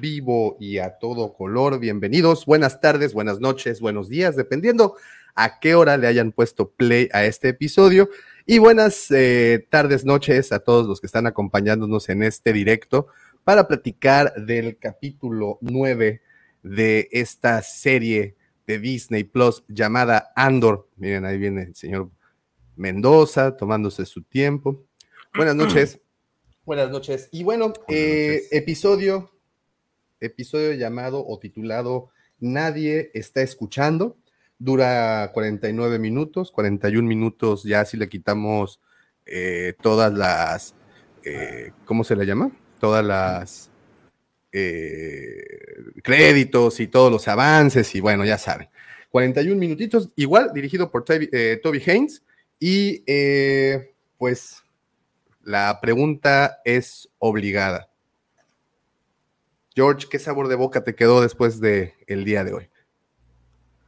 vivo y a todo color. Bienvenidos, buenas tardes, buenas noches, buenos días, dependiendo a qué hora le hayan puesto play a este episodio. Y buenas eh, tardes, noches a todos los que están acompañándonos en este directo para platicar del capítulo 9 de esta serie de Disney Plus llamada Andor. Miren, ahí viene el señor Mendoza tomándose su tiempo. Buenas noches. Buenas noches. Y bueno, eh, episodio, episodio llamado o titulado Nadie está escuchando. Dura 49 minutos, 41 minutos ya si le quitamos eh, todas las, eh, ¿cómo se le llama? Todas las créditos y todos los avances y bueno, ya saben. 41 minutitos, igual dirigido por Toby Haynes y pues la pregunta es obligada. George, ¿qué sabor de boca te quedó después del el día de hoy?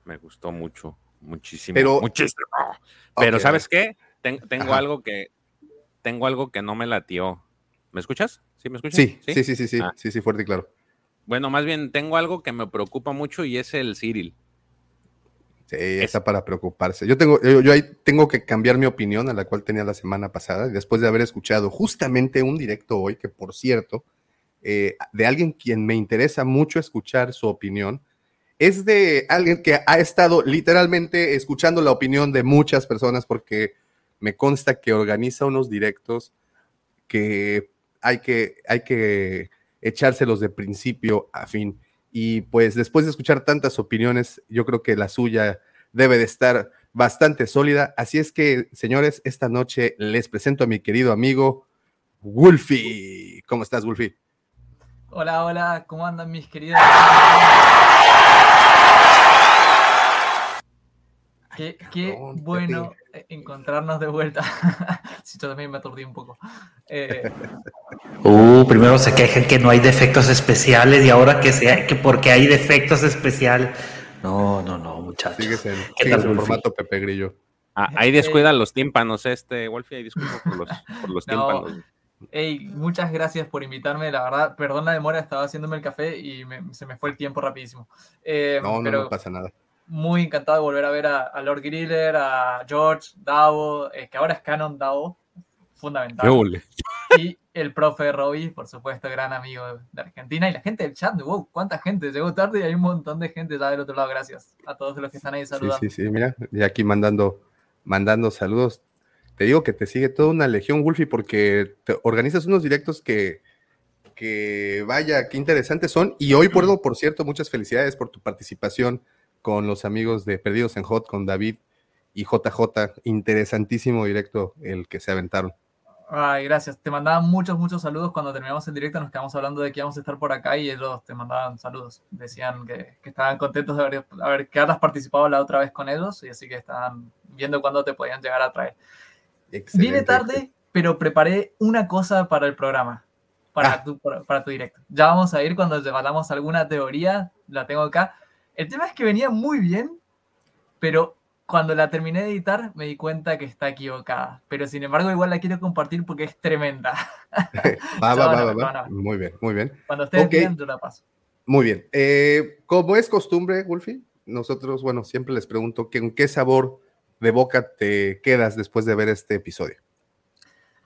Me gustó mucho, muchísimo. Pero, muchísimo. Pero ¿sabes qué? tengo algo que tengo algo que no me latió. ¿Me escuchas? ¿Sí me escuchas? Sí, sí, sí, sí, sí, ah. sí, sí, fuerte y claro. Bueno, más bien tengo algo que me preocupa mucho y es el Cyril. Sí, está para preocuparse. Yo tengo, yo, ahí tengo que cambiar mi opinión a la cual tenía la semana pasada, después de haber escuchado justamente un directo hoy, que por cierto, eh, de alguien quien me interesa mucho escuchar su opinión, es de alguien que ha estado literalmente escuchando la opinión de muchas personas porque me consta que organiza unos directos que hay que, hay que echárselos de principio a fin. Y pues después de escuchar tantas opiniones, yo creo que la suya debe de estar bastante sólida. Así es que, señores, esta noche les presento a mi querido amigo Wolfie. ¿Cómo estás, Wolfie? Hola, hola, ¿cómo andan mis queridos? Qué, bueno encontrarnos de vuelta. si yo también me aturdí un poco. Eh, uh, primero se quejan que no hay defectos especiales y ahora que sea que porque hay defectos especiales. No, no, no, muchachos. Sigues en, el formato Pepe Grillo. Ah, ahí descuida los tímpanos, este, Wolfie, ahí disculpo por los, por los tímpanos. Hey, muchas gracias por invitarme. La verdad, perdón la demora, estaba haciéndome el café y se me fue el tiempo rapidísimo. Eh, no, no, no pasa nada muy encantado de volver a ver a, Lord Griller, a George, Davo, eh, que ahora es Canon Davo, fundamental. Y el profe Robbie, por supuesto, gran amigo de Argentina. Y la gente del chat, wow, cuánta gente, llegó tarde y hay un montón de gente ya del otro lado, gracias a todos los que están ahí saludando. Sí, sí, sí, mira, y aquí mandando, mandando saludos. Te digo que te sigue toda una legión, Wolfie, porque te organizas unos directos que, que vaya, qué interesantes son. Y hoy, por, por cierto, muchas felicidades por tu participación con los amigos de Perdidos en Hot, con David y JJ. Interesantísimo directo el que se aventaron. Ay, gracias. Te mandaban muchos, muchos saludos cuando terminamos el directo. Nos quedamos hablando de que íbamos a estar por acá y ellos te mandaban saludos. Decían que, estaban contentos de haber, haber, que hayas participado la otra vez con ellos y así que estaban viendo cuándo te podían llegar a traer. Vine tarde, pero preparé una cosa para el programa, para, ah. tu, para, tu directo. Ya vamos a ir cuando llevamos alguna teoría, la tengo acá el tema es que venía muy bien, pero cuando la terminé de editar me di cuenta que está equivocada. Pero sin embargo, igual la quiero compartir porque es tremenda. va, va, va, Muy bien, muy bien. Cuando ustedes okay. yo la paso. Muy bien. Eh, como es costumbre, Wolfie, nosotros, bueno, siempre les pregunto que en qué sabor de boca te quedas después de ver este episodio.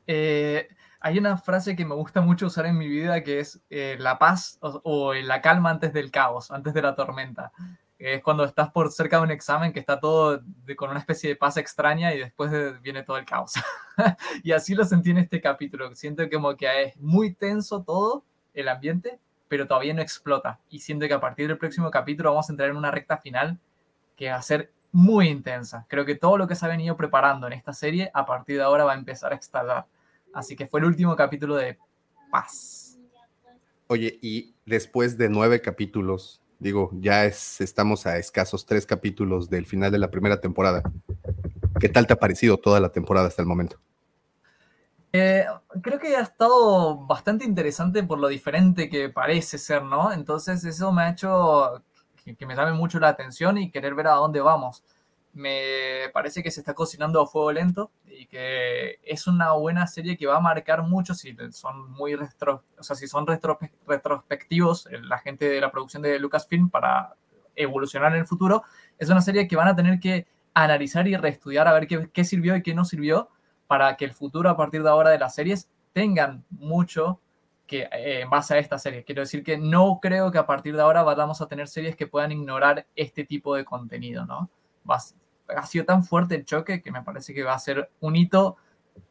Eh, hay una frase que me gusta mucho usar en mi vida que es eh, la paz o, la calma antes del caos, antes de la tormenta. Es cuando estás por cerca de un examen que está todo con una especie de paz extraña y después viene todo el caos. y así lo sentí en este capítulo. Siento como que es muy tenso todo el ambiente, pero todavía no explota. Y siento que a partir del próximo capítulo vamos a entrar en una recta final que va a ser muy intensa. Creo que todo lo que se ha venido preparando en esta serie a partir de ahora va a empezar a estallar. Así que fue el último capítulo de Paz. Oye, y después de nueve capítulos, digo, ya estamos a escasos tres capítulos del final de la primera temporada. ¿Qué tal te ha parecido toda la temporada hasta el momento? Eh, creo que ha estado bastante interesante por lo diferente que parece ser, ¿no? Entonces eso me ha hecho que, me llame mucho la atención y querer ver a dónde vamos. me parece que se está cocinando a fuego lento y que es una buena serie que va a marcar mucho si son muy retro, o sea, si son retrospectivos la gente de la producción de Lucasfilm para evolucionar en el futuro. Es una serie que van a tener que analizar y reestudiar a ver qué, qué sirvió y qué no sirvió para que el futuro a partir de ahora de las series tengan mucho que eh, en base a esta serie. Quiero decir que no creo que a partir de ahora vayamos a tener series que puedan ignorar este tipo de contenido, ¿no? ha sido tan fuerte el choque que me parece que va a ser un hito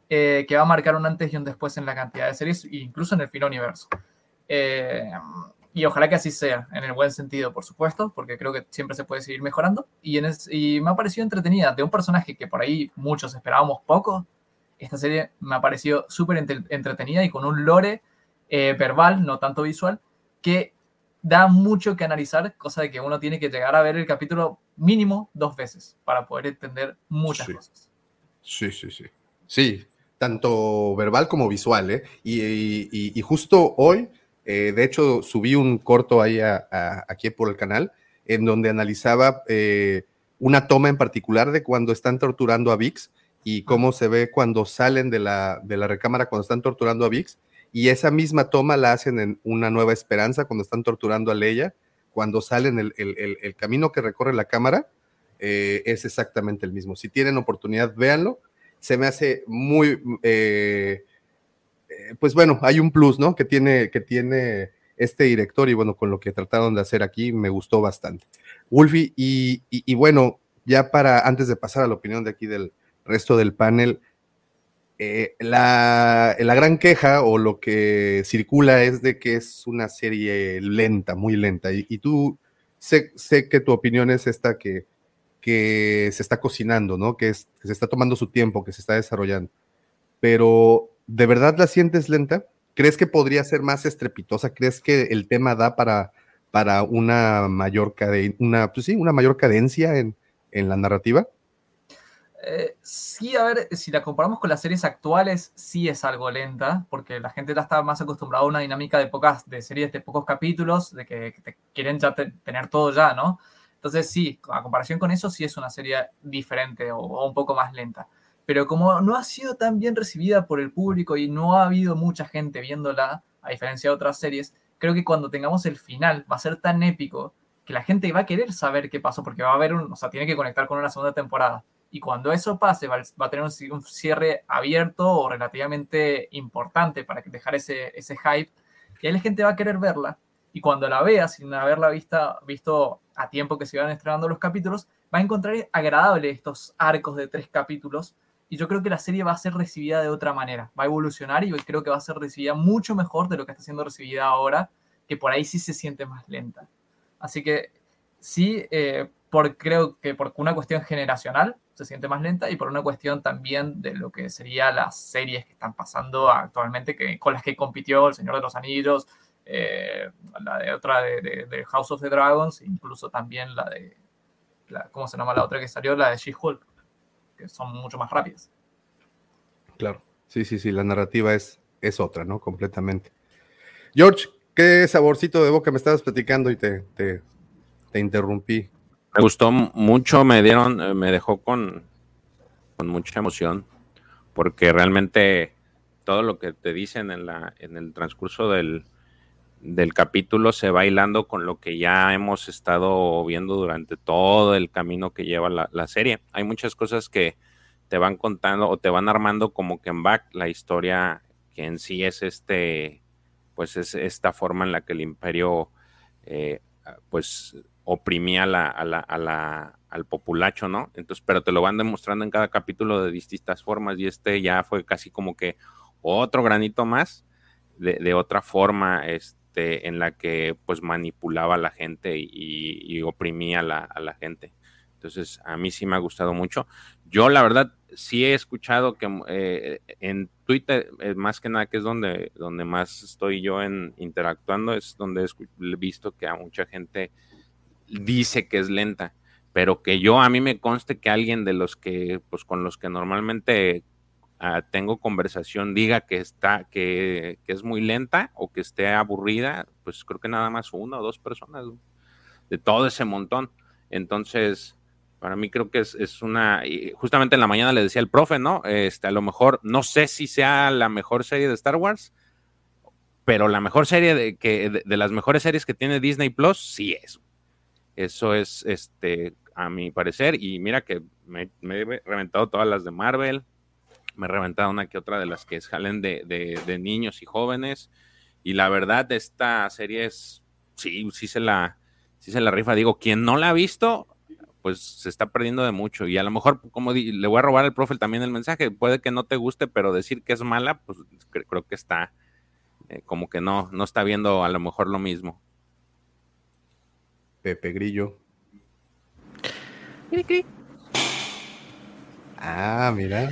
eh, que va a marcar un antes y un después en la cantidad de series, incluso en el filo universo. Eh, y ojalá que así sea, en el buen sentido, por supuesto, porque creo que siempre se puede seguir mejorando. Y, y me ha parecido entretenida, de un personaje que por ahí muchos esperábamos poco. Esta serie me ha parecido súper entretenida y con un lore eh, verbal, no tanto visual, que da mucho que analizar, cosa de que uno tiene que llegar a ver el capítulo mínimo dos veces para poder entender muchas cosas. Sí, sí, sí. Sí, tanto verbal como visual, ¿eh? Y, justo hoy, eh, de hecho, subí un corto ahí aquí por el canal, en donde analizaba eh, una toma en particular de cuando están torturando a Vix y cómo se ve cuando salen de la, de la recámara cuando están torturando a Vix. Y esa misma toma la hacen en Una Nueva Esperanza cuando están torturando a Leia cuando salen el, el, camino que recorre la cámara, eh, es exactamente el mismo. Si tienen oportunidad, véanlo. Se me hace muy, eh, eh, pues bueno, hay un plus, ¿no? Que tiene, que tiene este director y bueno, con lo que trataron de hacer aquí, me gustó bastante. Wolfie, y, y bueno, ya para, antes de pasar a la opinión de aquí del resto del panel, eh, la, gran queja o lo que circula es de que es una serie lenta, muy lenta. Y, tú sé, sé, que tu opinión es esta que, que se está cocinando, ¿no? Que, se está tomando su tiempo, que se está desarrollando. Pero, ¿de verdad la sientes lenta? ¿Crees que podría ser más estrepitosa? ¿Crees que el tema da para, para una mayor una, pues sí, una mayor cadencia en, en la narrativa? Eh, sí, a ver, si la comparamos con las series actuales, sí es algo lenta, porque la gente ya está más acostumbrada a una dinámica de pocas, de series de pocos capítulos, de que, quieren ya tener todo ya, ¿no? Entonces sí, a comparación con eso, sí es una serie diferente o, un poco más lenta. Pero como no ha sido tan bien recibida por el público y no ha habido mucha gente viéndola, a diferencia de otras series, creo que cuando tengamos el final va a ser tan épico que la gente va a querer saber qué pasó, porque va a haber un, o sea, tiene que conectar con una segunda temporada. Y cuando eso pase, va, a tener un, cierre abierto o relativamente importante para dejar ese, ese hype. Y ahí la gente va a querer verla. Y cuando la vea, sin haberla vista, visto a tiempo que se iban estrenando los capítulos, va a encontrar agradable estos arcos de tres capítulos. Y yo creo que la serie va a ser recibida de otra manera. Va a evolucionar y creo que va a ser recibida mucho mejor de lo que está siendo recibida ahora, que por ahí sí se siente más lenta. Así que sí, eh, por, creo que por una cuestión generacional, se siente más lenta y por una cuestión también de lo que serían las series que están pasando actualmente, que, con las que compitió El Señor de los Anillos, eh, la de otra de, House of the Dragons, incluso también la de, ¿cómo se llama la otra que salió? La de She-Hulk, que son mucho más rápidas. Claro, sí, sí, sí, la narrativa es, es otra, ¿no? Completamente. George, ¿qué saborcito de boca me estabas platicando y te, te interrumpí? Me gustó mucho, me dieron, eh, me dejó con, con mucha emoción, porque realmente todo lo que te dicen en, la, en el transcurso del, del capítulo se va hilando con lo que ya hemos estado viendo durante todo el camino que lleva la, la, serie. Hay muchas cosas que te van contando o te van armando como que en back la historia que en sí es este, pues es esta forma en la que el imperio, eh, pues oprimía la, a la, a la, al populacho, ¿no? Entonces, pero te lo van demostrando en cada capítulo de distintas formas y este ya fue casi como que otro granito más de, otra forma este, en la que pues manipulaba a la gente y, oprimía la, a la gente. Entonces, a mí sí me ha gustado mucho. Yo, la verdad, sí he escuchado que eh, en Twitter, eh, más que nada, que es donde, donde más estoy yo en interactuando, es donde he visto que a mucha gente dice que es lenta, pero que yo a mí me conste que alguien de los que, pues con los que normalmente ah, tengo conversación diga que está, que, es muy lenta o que esté aburrida, pues creo que nada más una o dos personas de todo ese montón. Entonces, Para mí creo que es, es, una, justamente en la mañana le decía el profe, ¿no? Este, a lo mejor, no sé si sea la mejor serie de Star Wars, pero la mejor serie de, que, de, las mejores series que tiene Disney Plus, sí es. Eso es, este, a mi parecer, y mira que me, he reventado todas las de Marvel, me he reventado una que otra de las que salen de, de, niños y jóvenes, y la verdad, esta serie es, sí, sí se la, sí se la rifa. Digo, quien no la ha visto, pues se está perdiendo de mucho. Y a lo mejor, como le voy a robar al profe también el mensaje, puede que no te guste, pero decir que es mala, pues creo que está, eh, como que no, no está viendo a lo mejor lo mismo. Pepe Grillo. Ah, mira.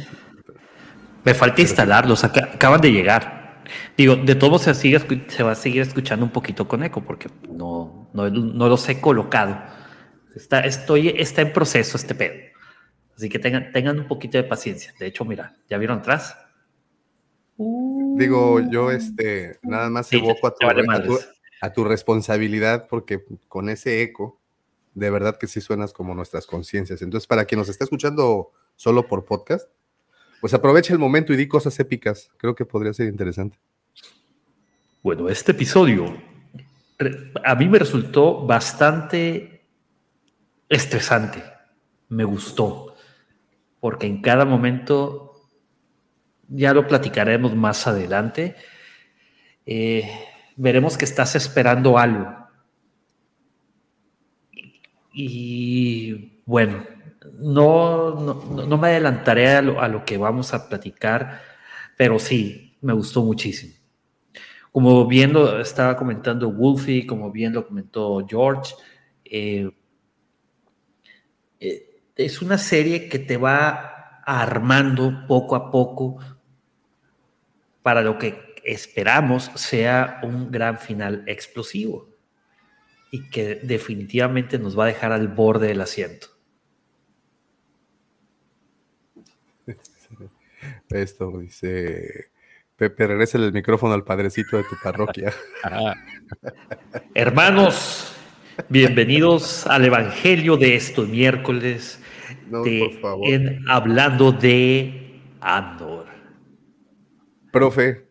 Me falta instalarlos, acaban de llegar. Digo, de todo se, sigue, se va a seguir escuchando un poquito con eco porque no, no, los he colocado. Está, estoy, está en proceso este pedo. Así que tengan, tengan un poquito de paciencia. De hecho, mira, ¿ya vieron atrás? Digo, yo este, nada más evoco a, tu, a, tu, responsabilidad porque con ese eco, de verdad que sí suenas como nuestras conciencias. Entonces, para quien nos está escuchando solo por podcast, pues aprovecha el momento y di cosas épicas. Creo que podría ser interesante. Bueno, este episodio a mí me resultó bastante estresante. Me gustó. Porque en cada momento ya lo platicaremos más adelante. Eh, veremos que estás esperando algo. Y bueno, no, no, me adelantaré a lo, que vamos a platicar, pero sí, me gustó muchísimo. Como bien lo estaba comentando Wolfie, como bien lo comentó George, eh, eh, es una serie que te va armando poco a poco para lo que esperamos sea un gran final explosivo y que definitivamente nos va a dejar al borde del asiento. Esto dice Pepe, regresa el micrófono al padrecito de tu parroquia. Hermanos, bienvenidos al Evangelio de estos miércoles En, hablando de Andor. Profe,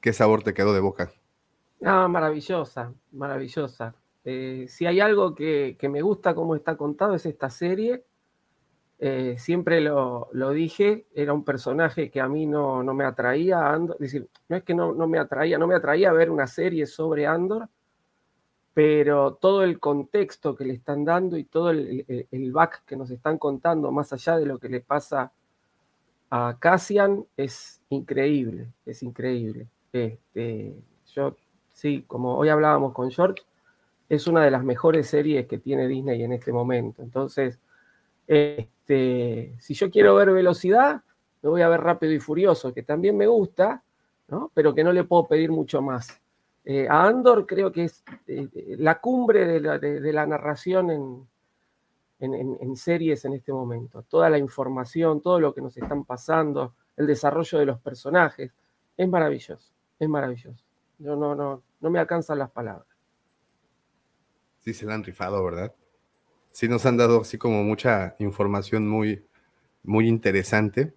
¿qué sabor te quedó de boca? Ah, maravillosa, maravillosa. Eh, si hay algo que, me gusta cómo está contado es esta serie. Eh, siempre lo, dije, era un personaje que a mí no, me atraía. Andor, decir, no es que no, me atraía, no me atraía ver una serie sobre Andor, pero todo el contexto que le están dando y todo el, el back que nos están contando, más allá de lo que le pasa a Cassian, es increíble, es increíble. Este, yo, sí, como hoy hablábamos con George, es una de las mejores series que tiene Disney en este momento. Entonces, este, si yo quiero ver velocidad, me voy a ver rápido y furioso, que también me gusta, ¿no? pero que no le puedo pedir mucho más. Eh, a Andor creo que es eh, la cumbre de la, narración en, en, series en este momento. Toda la información, todo lo que nos están pasando, el desarrollo de los personajes. Es maravilloso, es maravilloso. Yo no, no, no me alcanzan las palabras. Sí, se la han rifado, ¿verdad? Sí, nos han dado así como mucha información muy, muy interesante.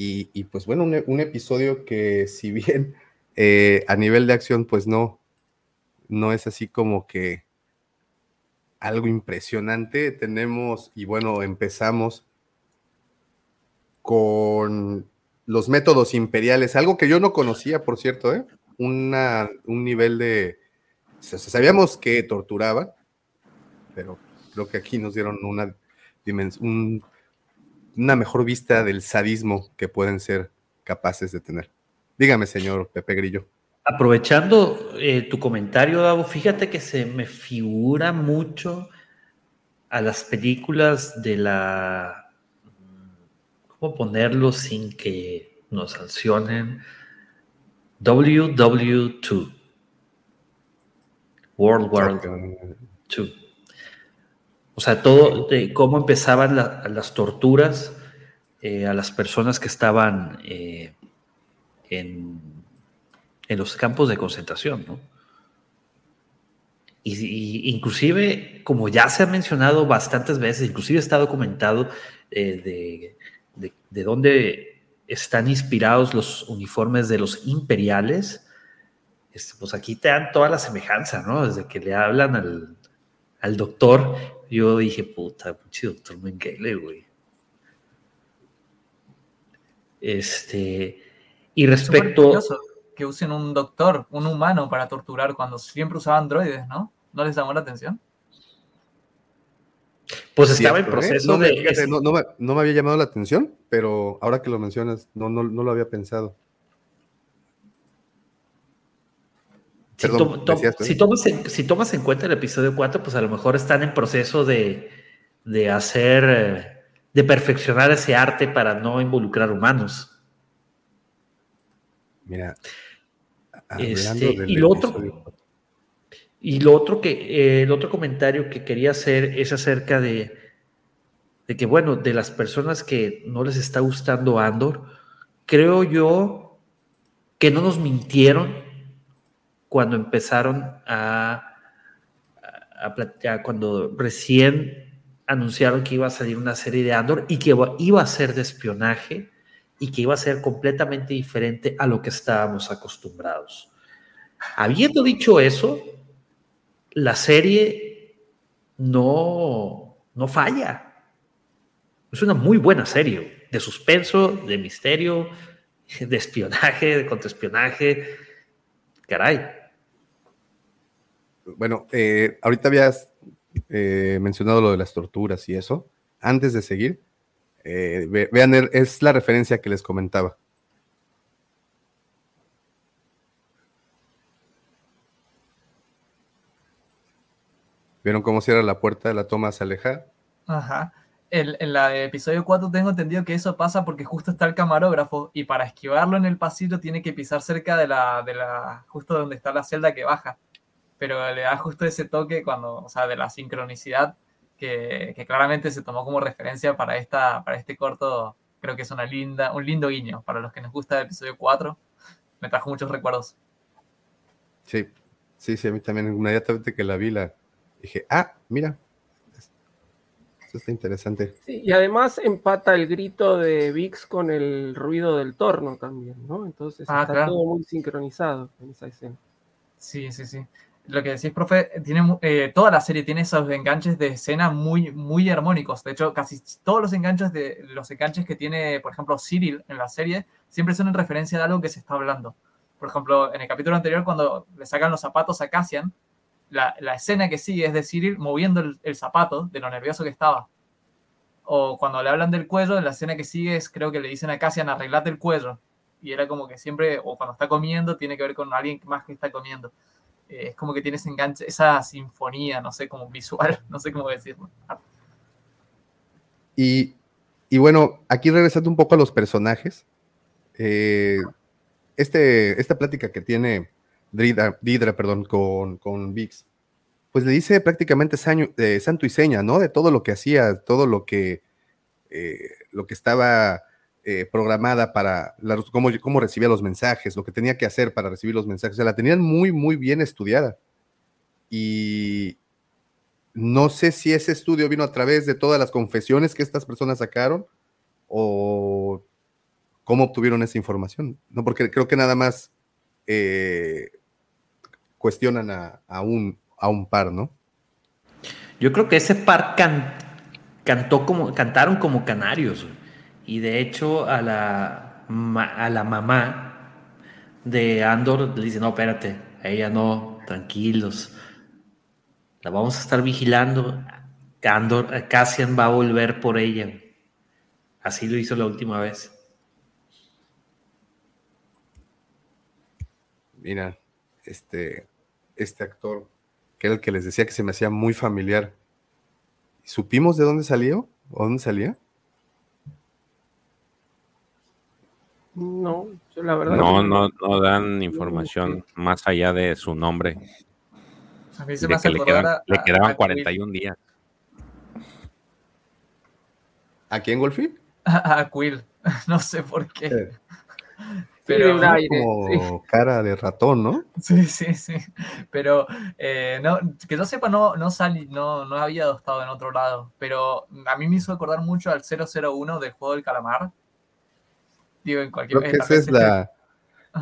Y, pues bueno, un, episodio que si bien eh, a nivel de acción, pues no, no es así como que algo impresionante. Tenemos, y bueno, empezamos con los métodos imperiales, algo que yo no conocía, por cierto, ¿eh? Una, un nivel de... Sabíamos que torturaba, pero creo que aquí nos dieron una, un, una mejor vista del sadismo que pueden ser capaces de tener. Dígame, señor Pepe Grillo. Aprovechando eh, tu comentario, Davo, fíjate que se me figura mucho a las películas de la ¿Cómo ponerlo sin que nos sancionen? WW2. World War II. O sea, todo de cómo empezaban las torturas eh, a las personas que estaban eh, en, en, los campos de concentración, ¿no? Y, y inclusive, como ya se ha mencionado bastantes veces, inclusive está documentado eh, de, de, de dónde están inspirados los uniformes de los imperiales, este, pues aquí te dan toda la semejanza, ¿no? Desde que le hablan al, al doctor, yo dije, puta, pinche doctor Mengele, güey. Este, y respecto... que usen un doctor, un humano para torturar cuando siempre usaban droides, ¿no? ¿No les llamó la atención? Pues estaba en ¿eh? proceso no, me, de... fíjate, no, no me, no me había llamado la atención, pero ahora que lo mencionas, no, no, no lo había pensado. Si, Perdón, to- to- decías tú. si tomas en, si tomas en cuenta el episodio 4, pues a lo mejor están en proceso de, de hacer, eh, de perfeccionar ese arte para no involucrar humanos. Mira. Este, y lo otro-. Y lo otro que, eh, el otro comentario que quería hacer es acerca de, de que, bueno, de las personas que no les está gustando Andor, creo yo que no nos mintieron cuando empezaron a, a, cuando recién anunciaron que iba a salir una serie de Andor y que iba a ser de espionaje y que iba a ser completamente diferente a lo que estábamos acostumbrados. Habiendo dicho eso, la serie no, no falla. Es una muy buena serie de suspenso, de misterio, de espionaje, de contraespionaje. Caray. Bueno, eh, ahorita habías eh, mencionado lo de las torturas y eso. Antes de seguir, eh, ve- vean, es la referencia que les comentaba. ¿Vieron cómo cierra la puerta de la toma se aleja? Ajá. El- en la de episodio 4 tengo entendido que eso pasa porque justo está el camarógrafo y para esquivarlo en el pasillo tiene que pisar cerca de la, de la, justo donde está la celda que baja. Pero le da justo ese toque cuando, o sea, de la sincronicidad que, que claramente se tomó como referencia para, esta, para este corto. Creo que es una linda, un lindo guiño para los que nos gusta el episodio 4. Me trajo muchos recuerdos. Sí, sí, sí, a mí también inmediatamente que la vi, la dije, ah, mira, esto está interesante. Sí, y además empata el grito de Vix con el ruido del torno también, ¿no? Entonces Ah, está claro. todo muy sincronizado en esa escena. Sí, sí, sí. Lo que decís, profe, tiene, eh, toda la serie tiene esos enganches de escena muy, muy armónicos. De hecho, casi todos los enganches de los enganches que tiene, por ejemplo, Cyril en la serie, siempre son en referencia de algo que se está hablando. Por ejemplo, en el capítulo anterior, cuando le sacan los zapatos a Cassian, la, la escena que sigue es de Cyril moviendo el, zapato de lo nervioso que estaba. O cuando le hablan del cuello, la escena que sigue es, creo que le dicen a Cassian, arreglate el cuello. Y era como que siempre, o cuando está comiendo, tiene que ver con alguien más que está comiendo. Eh, es como que tiene enganche, esa sinfonía, no sé, como visual, no sé cómo decirlo. Y, y bueno, aquí regresando un poco a los personajes, eh, este, esta plática que tiene Didra, Didra, perdón, con, con Vix, pues le dice prácticamente saño- eh, santo y seña, ¿no? De todo lo que hacía, todo lo que, eh, lo que estaba eh, programada para, la- cómo, cómo recibía los mensajes, lo que tenía que hacer para recibir los mensajes. O sea, la tenían muy, muy bien estudiada. Y no sé si ese estudio vino a través de todas las confesiones que estas personas sacaron o cómo obtuvieron esa información. No, porque creo que nada más eh, cuestionan a, a un, a un par, ¿no? Yo creo que ese par can- cantó como, cantaron como canarios. Y de hecho, a la, a la mamá de Andor le dice: No, espérate, a ella no, tranquilos. La vamos a estar vigilando. Andor, eh, Cassian va a volver por ella. Así lo hizo la última vez. Mira, este, este actor, que era el que les decía que se me hacía muy familiar. ¿Supimos de dónde salió? ¿O dónde salía? No, yo la verdad. No, que- no, no dan información más allá de su nombre. A mí se me hace que le, quedan- a- le quedaban a 41 días. ¿A quién, Golfi? A, a Quill, no sé por qué. Eh. Pero, como cara de ratón, ¿no? Sí, sí, sí. Pero eh, no, que yo sepa, no, no, salí, no, no había estado en otro lado. Pero a mí me hizo acordar mucho al 001 del juego del calamar. Digo, en cualquier Creo que esa es la,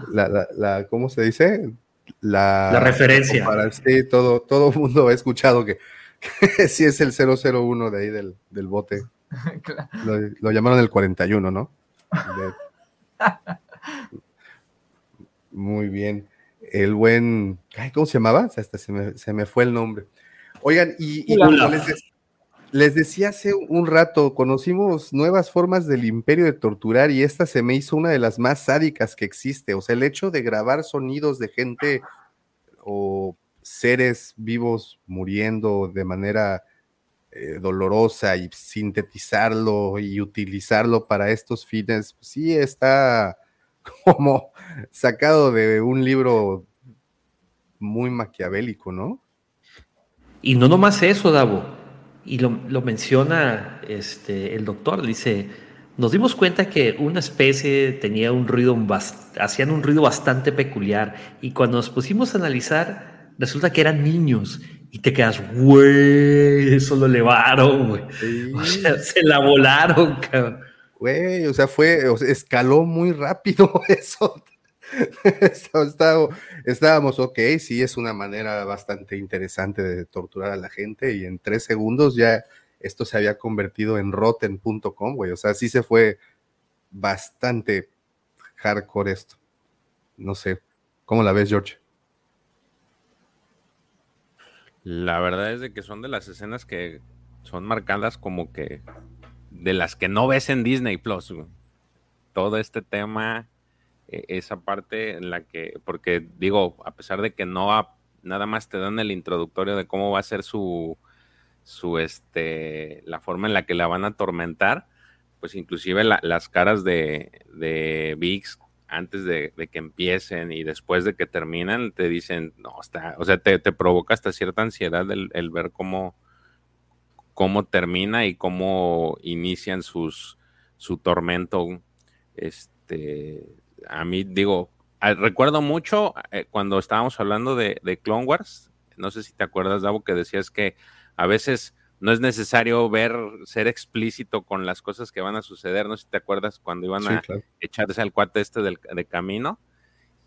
la, la, ¿cómo se dice? La, referencia. Para, sí, todo, todo mundo ha escuchado que, que sí es el 001 de ahí del, del bote. Lo, lo, llamaron el 41, ¿no? Muy bien. El buen, ¿cómo se llamaba? Hasta se me, se me fue el nombre. Oigan, y, les, decía hace un rato, conocimos nuevas formas del imperio de torturar y esta se me hizo una de las más sádicas que existe. O sea, el hecho de grabar sonidos de gente o seres vivos muriendo de manera eh, dolorosa y sintetizarlo y utilizarlo para estos fines, pues sí está como sacado de un libro muy maquiavélico, ¿no? Y no nomás eso, Davo, y lo, menciona este, el doctor, dice, nos dimos cuenta que una especie tenía un ruido, hacían un ruido bastante peculiar, y cuando nos pusimos a analizar, resulta que eran niños y te quedas, güey, eso lo elevaron, güey. O sea, se la volaron, cabrón. Güey, o sea, fue, escaló muy rápido eso. estábamos, ok, sí, es una manera bastante interesante de torturar a la gente y en tres segundos ya esto se había convertido en rotten.com, güey. O sea, sí se fue bastante hardcore esto. No sé, ¿cómo la ves, George? La verdad es de que son de las escenas que son marcadas como que de las que no ves en Disney Plus. Todo este tema, e, esa parte en la que, porque digo, a pesar de que no nada más te dan el introductorio de cómo va a ser su, su este, la forma en la que la van a atormentar, pues inclusive las caras de, de Vix antes de, que empiecen y después de que terminan, te dicen, no, está, o sea, te, provoca hasta cierta ansiedad el, ver cómo, cómo termina y cómo inician sus, su tormento. Este, a mí digo, recuerdo mucho eh, cuando estábamos hablando de, de Clone Wars, no sé si te acuerdas, Davo, que decías que a veces no es necesario ver, ser explícito con las cosas que van a suceder. No sé si te acuerdas cuando iban a echarse al cuate este del, de camino.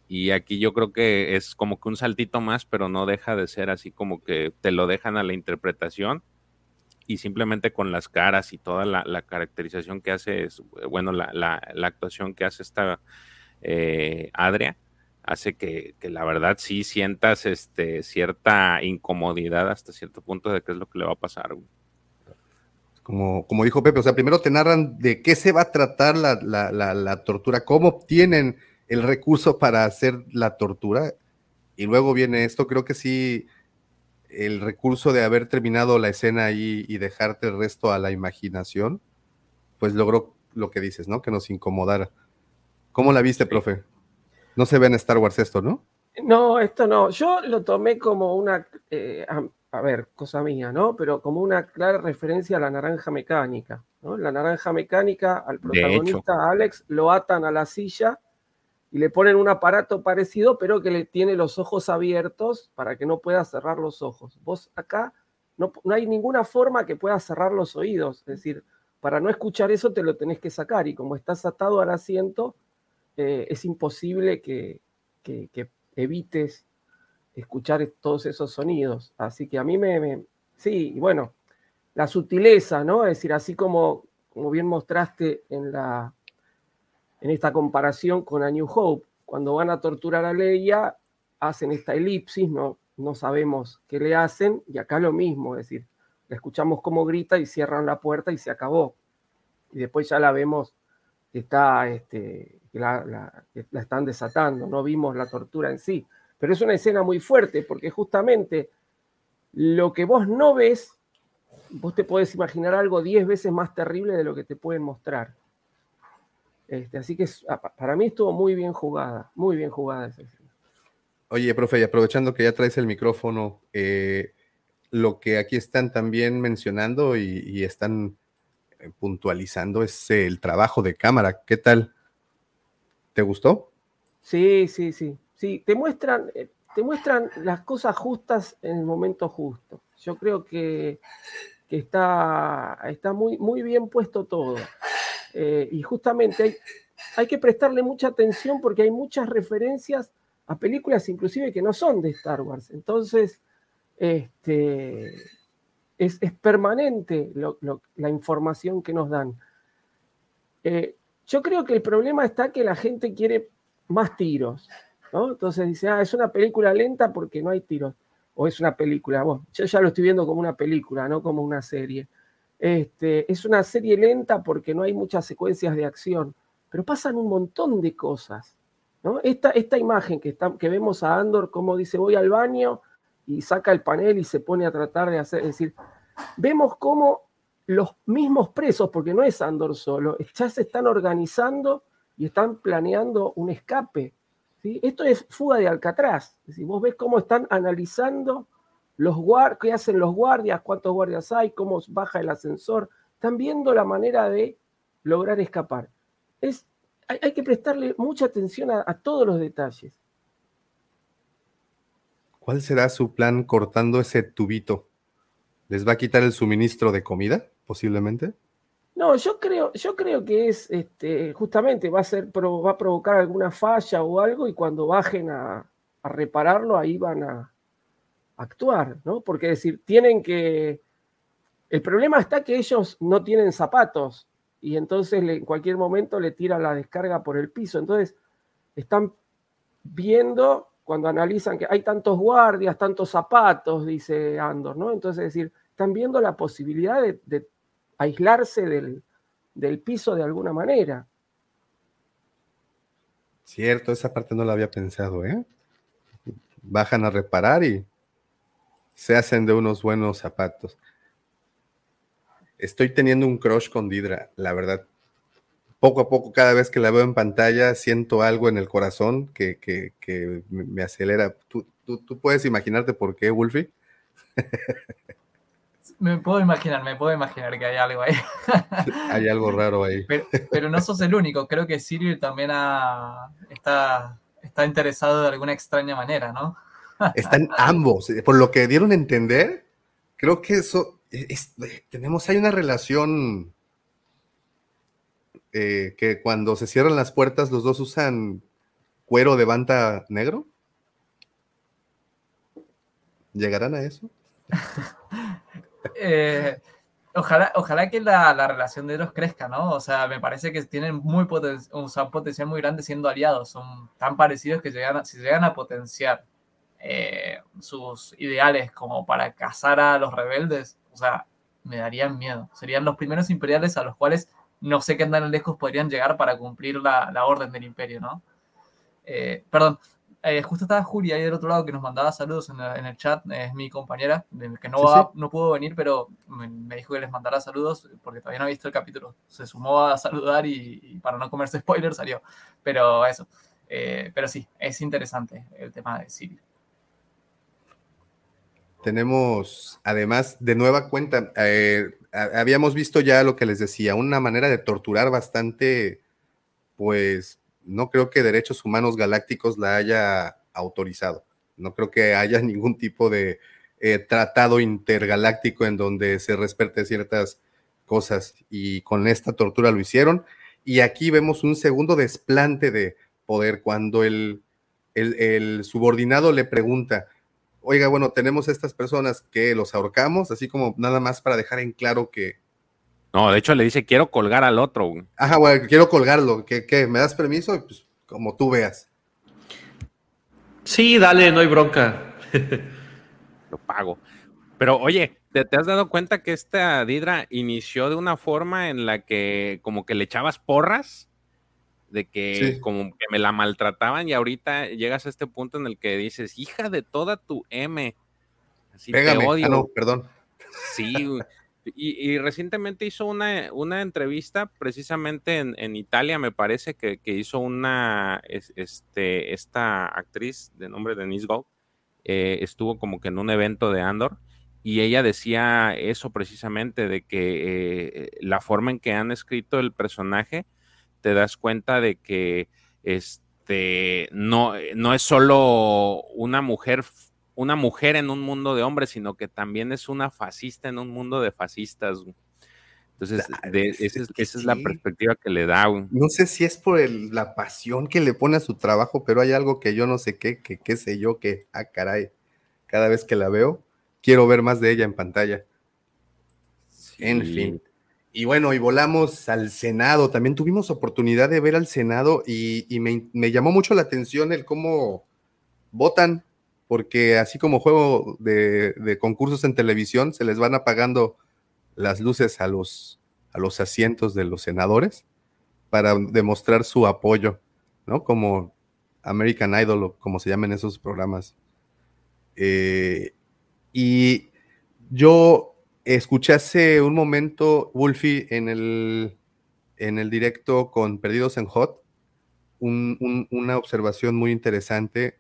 Y aquí yo creo que es como que un saltito más, pero no deja de ser así como que te lo dejan a la interpretación y simplemente con las caras y toda la, caracterización que hace, bueno, la, la, actuación que hace esta eh, Adria, hace que, la verdad sí sientas este, cierta incomodidad hasta cierto punto de qué es lo que le va a pasar. Como, como dijo Pepe, o sea, primero te narran de qué se va a tratar la, tortura, cómo obtienen el recurso para hacer la tortura, y luego viene esto, creo que sí, el recurso de haber terminado la escena ahí y dejarte el resto a la imaginación, pues logró lo que dices, ¿no? Que nos incomodara. ¿Cómo la viste, profe? No se ve en Star Wars esto, ¿no? No, esto no. Yo lo tomé como una, eh, a, ver, cosa mía, ¿no? Pero como una clara referencia a la naranja mecánica. ¿no? La naranja mecánica, al protagonista Alex, lo atan a la silla y le ponen un aparato parecido, pero que le tiene los ojos abiertos para que no pueda cerrar los ojos. Vos acá no, hay ninguna forma que pueda cerrar los oídos. Es decir, para no escuchar eso te lo tenés que sacar y como estás atado al asiento, eh, es imposible que, evites escuchar todos esos sonidos. Así que a mí me, sí, bueno, la sutileza, ¿no? Es decir, así como, como bien mostraste en, la, en esta comparación con A New Hope, cuando van a torturar a Leia, hacen esta elipsis, no, no sabemos qué le hacen, y acá lo mismo, es decir, la escuchamos como grita y cierran la puerta y se acabó. Y después ya la vemos que está este, que la, están desatando, no vimos la tortura en sí. Pero es una escena muy fuerte porque justamente lo que vos no ves, vos te podés imaginar algo diez veces más terrible de lo que te pueden mostrar. Este, así que para mí estuvo muy bien jugada, muy bien jugada esa escena. Oye, profe, y aprovechando que ya traes el micrófono, eh, lo que aquí están también mencionando y están eh, puntualizando es el trabajo de cámara. ¿Qué tal? ¿Te gustó? Sí, sí, sí. Sí, te muestran, eh, te muestran las cosas justas en el momento justo. Yo creo que, está, está muy, muy bien puesto todo. Eh, y justamente hay, hay que prestarle mucha atención porque hay muchas referencias a películas inclusive que no son de Star Wars. Entonces, este, es, permanente la información que nos dan. Eh, yo creo que el problema está que la gente quiere más tiros, ¿no? Entonces dice, ah, es una película lenta porque no hay tiros. O es una película, bueno, yo ya lo estoy viendo como una película, no como una serie. Este, es una serie lenta porque no hay muchas secuencias de acción, pero pasan un montón de cosas. Esta, imagen que, que vemos a Andor, como dice, voy al baño y saca el panel y se pone a tratar de hacer, es decir, vemos cómo los mismos presos, porque no es Andor solo, ya se están organizando y están planeando un escape. Esto es fuga de Alcatraz. Es vos ves cómo están analizando los qué hacen los guardias, cuántos guardias hay, cómo baja el ascensor. Están viendo la manera de lograr escapar. Es, hay, que prestarle mucha atención a, a todos los detalles. ¿Cuál será su plan cortando ese tubito? ¿Les va a quitar el suministro de comida, posiblemente? No, yo creo, yo creo que es este, justamente va a ser, va a provocar alguna falla o algo, y cuando bajen a, repararlo, ahí van a actuar, ¿no? Porque decir, tienen que. El problema está que ellos no tienen zapatos y entonces en cualquier momento le tiran la descarga por el piso. Entonces, están viendo cuando analizan que hay tantos guardias, tantos zapatos, dice Andor, ¿no? Entonces, es decir, están viendo la posibilidad de, aislarse del, del, piso de alguna manera. Cierto, esa parte no la había pensado, ¿eh? Bajan a reparar y se hacen de unos buenos zapatos. Estoy teniendo un crush con Didra, la verdad poco a poco, cada vez que la veo en pantalla, siento algo en el corazón que, me acelera. ¿Tú, puedes imaginarte por qué, Wolfie? Me puedo imaginar, me puedo imaginar que hay algo ahí. hay algo raro ahí. Pero, no sos el único, creo que Cyril también está, está interesado de alguna extraña manera, ¿no? Están ambos, por lo que dieron a entender, creo que eso, tenemos, hay una relación eh, que cuando se cierran las puertas los dos usan cuero de banda negro? ¿Llegarán a eso? Eh, ojalá, ojalá que la, relación de ellos crezca, ¿no? O sea, me parece que tienen muy un potencial muy grande siendo aliados. Son tan parecidos que llegan si llegan a potenciar eh, sus ideales como para cazar a los rebeldes, o sea, me darían miedo. Serían los primeros imperiales a los cuales no sé qué tan lejos podrían llegar para cumplir la, orden del imperio, ¿no? Eh, perdón, eh, justo estaba Julia ahí del otro lado que nos mandaba saludos en, el chat, es mi compañera, que no, no pudo venir, pero me, dijo que les mandara saludos porque todavía no ha visto el capítulo. Se sumó a saludar y, para no comerse spoiler salió. Pero eso, eh, pero sí, es interesante el tema de Siri. Tenemos, además, de nueva cuenta, eh, habíamos visto ya lo que les decía, una manera de torturar bastante, pues no creo que Derechos Humanos Galácticos la haya autorizado. No creo que haya ningún tipo de eh, tratado intergaláctico en donde se respete ciertas cosas y con esta tortura lo hicieron. Y aquí vemos un segundo desplante de poder cuando el, el subordinado le pregunta, oiga, bueno, tenemos estas personas que los ahorcamos, así como nada más para dejar en claro que... No, de hecho le dice, quiero colgar al otro. Ajá, bueno, quiero colgarlo, ¿qué? qué? ¿Me das permiso? Pues como tú veas. Sí, dale, no hay bronca. Lo pago. Pero oye, ¿te, has dado cuenta que esta Didra inició de una forma en la que como que le echabas porras? De que como que me la maltrataban y ahorita llegas a este punto en el que dices, hija de toda tu M, así te ah, odio. no, perdón. Sí, y, recientemente hizo una, una entrevista precisamente en, Italia, me parece que, hizo una, este, esta actriz de nombre Denise Gold, eh, estuvo como que en un evento de Andor y ella decía eso precisamente, de que eh, la forma en que han escrito el personaje, te das cuenta de que este no, no es solo una mujer, una mujer en un mundo de hombres, sino que también es una fascista en un mundo de fascistas. Entonces, esa, es, la perspectiva que le da. No sé si es por la pasión que le pone a su trabajo, pero hay algo que yo no sé qué, que qué sé yo, que, ah, caray, cada vez que la veo, quiero ver más de ella en pantalla. En fin. Y bueno, y volamos al Senado. También tuvimos oportunidad de ver al Senado y, me, llamó mucho la atención el cómo votan, porque así como juego de, concursos en televisión, se les van apagando las luces a los, a los asientos de los senadores para demostrar su apoyo, ¿no? Como American Idol o como se llaman esos programas. Eh, y yo escuché hace un momento, Wolfie, en el, en el directo con Perdidos en Hot, una observación muy interesante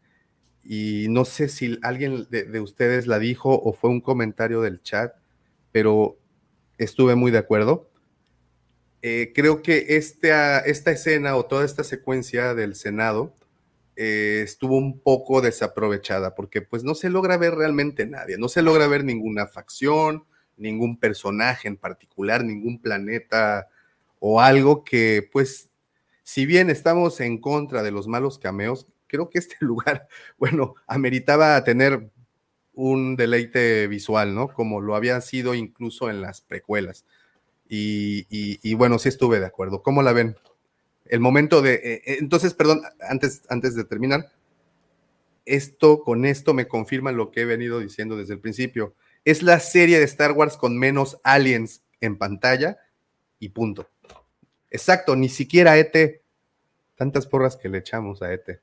y no sé si alguien de, de, ustedes la dijo o fue un comentario del chat, pero estuve muy de acuerdo. Eh, creo que esta, esta escena o toda esta secuencia del Senado eh, estuvo un poco desaprovechada porque pues no se logra ver realmente nadie, no se logra ver ninguna facción, ningún personaje en particular, ningún planeta o algo que pues si bien estamos en contra de los malos cameos, creo que este lugar, bueno, ameritaba tener un deleite visual, ¿no? Como lo había sido incluso en las precuelas. Y, bueno, sí estuve de acuerdo. ¿Cómo la ven? El momento de... Eh, eh, entonces, perdón, antes, antes de terminar, esto con esto me confirma lo que he venido diciendo desde el principio. Es la serie de Star Wars con menos aliens en pantalla y punto. Exacto, ni siquiera ET. Tantas porras que le echamos a ET.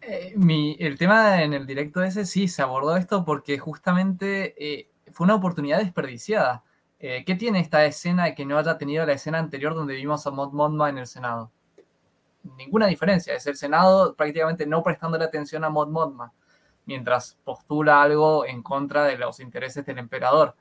Eh, el tema en el directo ese sí se abordó esto porque justamente eh, fue una oportunidad desperdiciada. Eh, ¿Qué tiene esta escena que no haya tenido la escena anterior donde vimos a Mod Modma en el Senado? Ninguna diferencia. Es el Senado prácticamente no prestándole atención a Mod Modma mientras postula algo en contra de los intereses del emperador.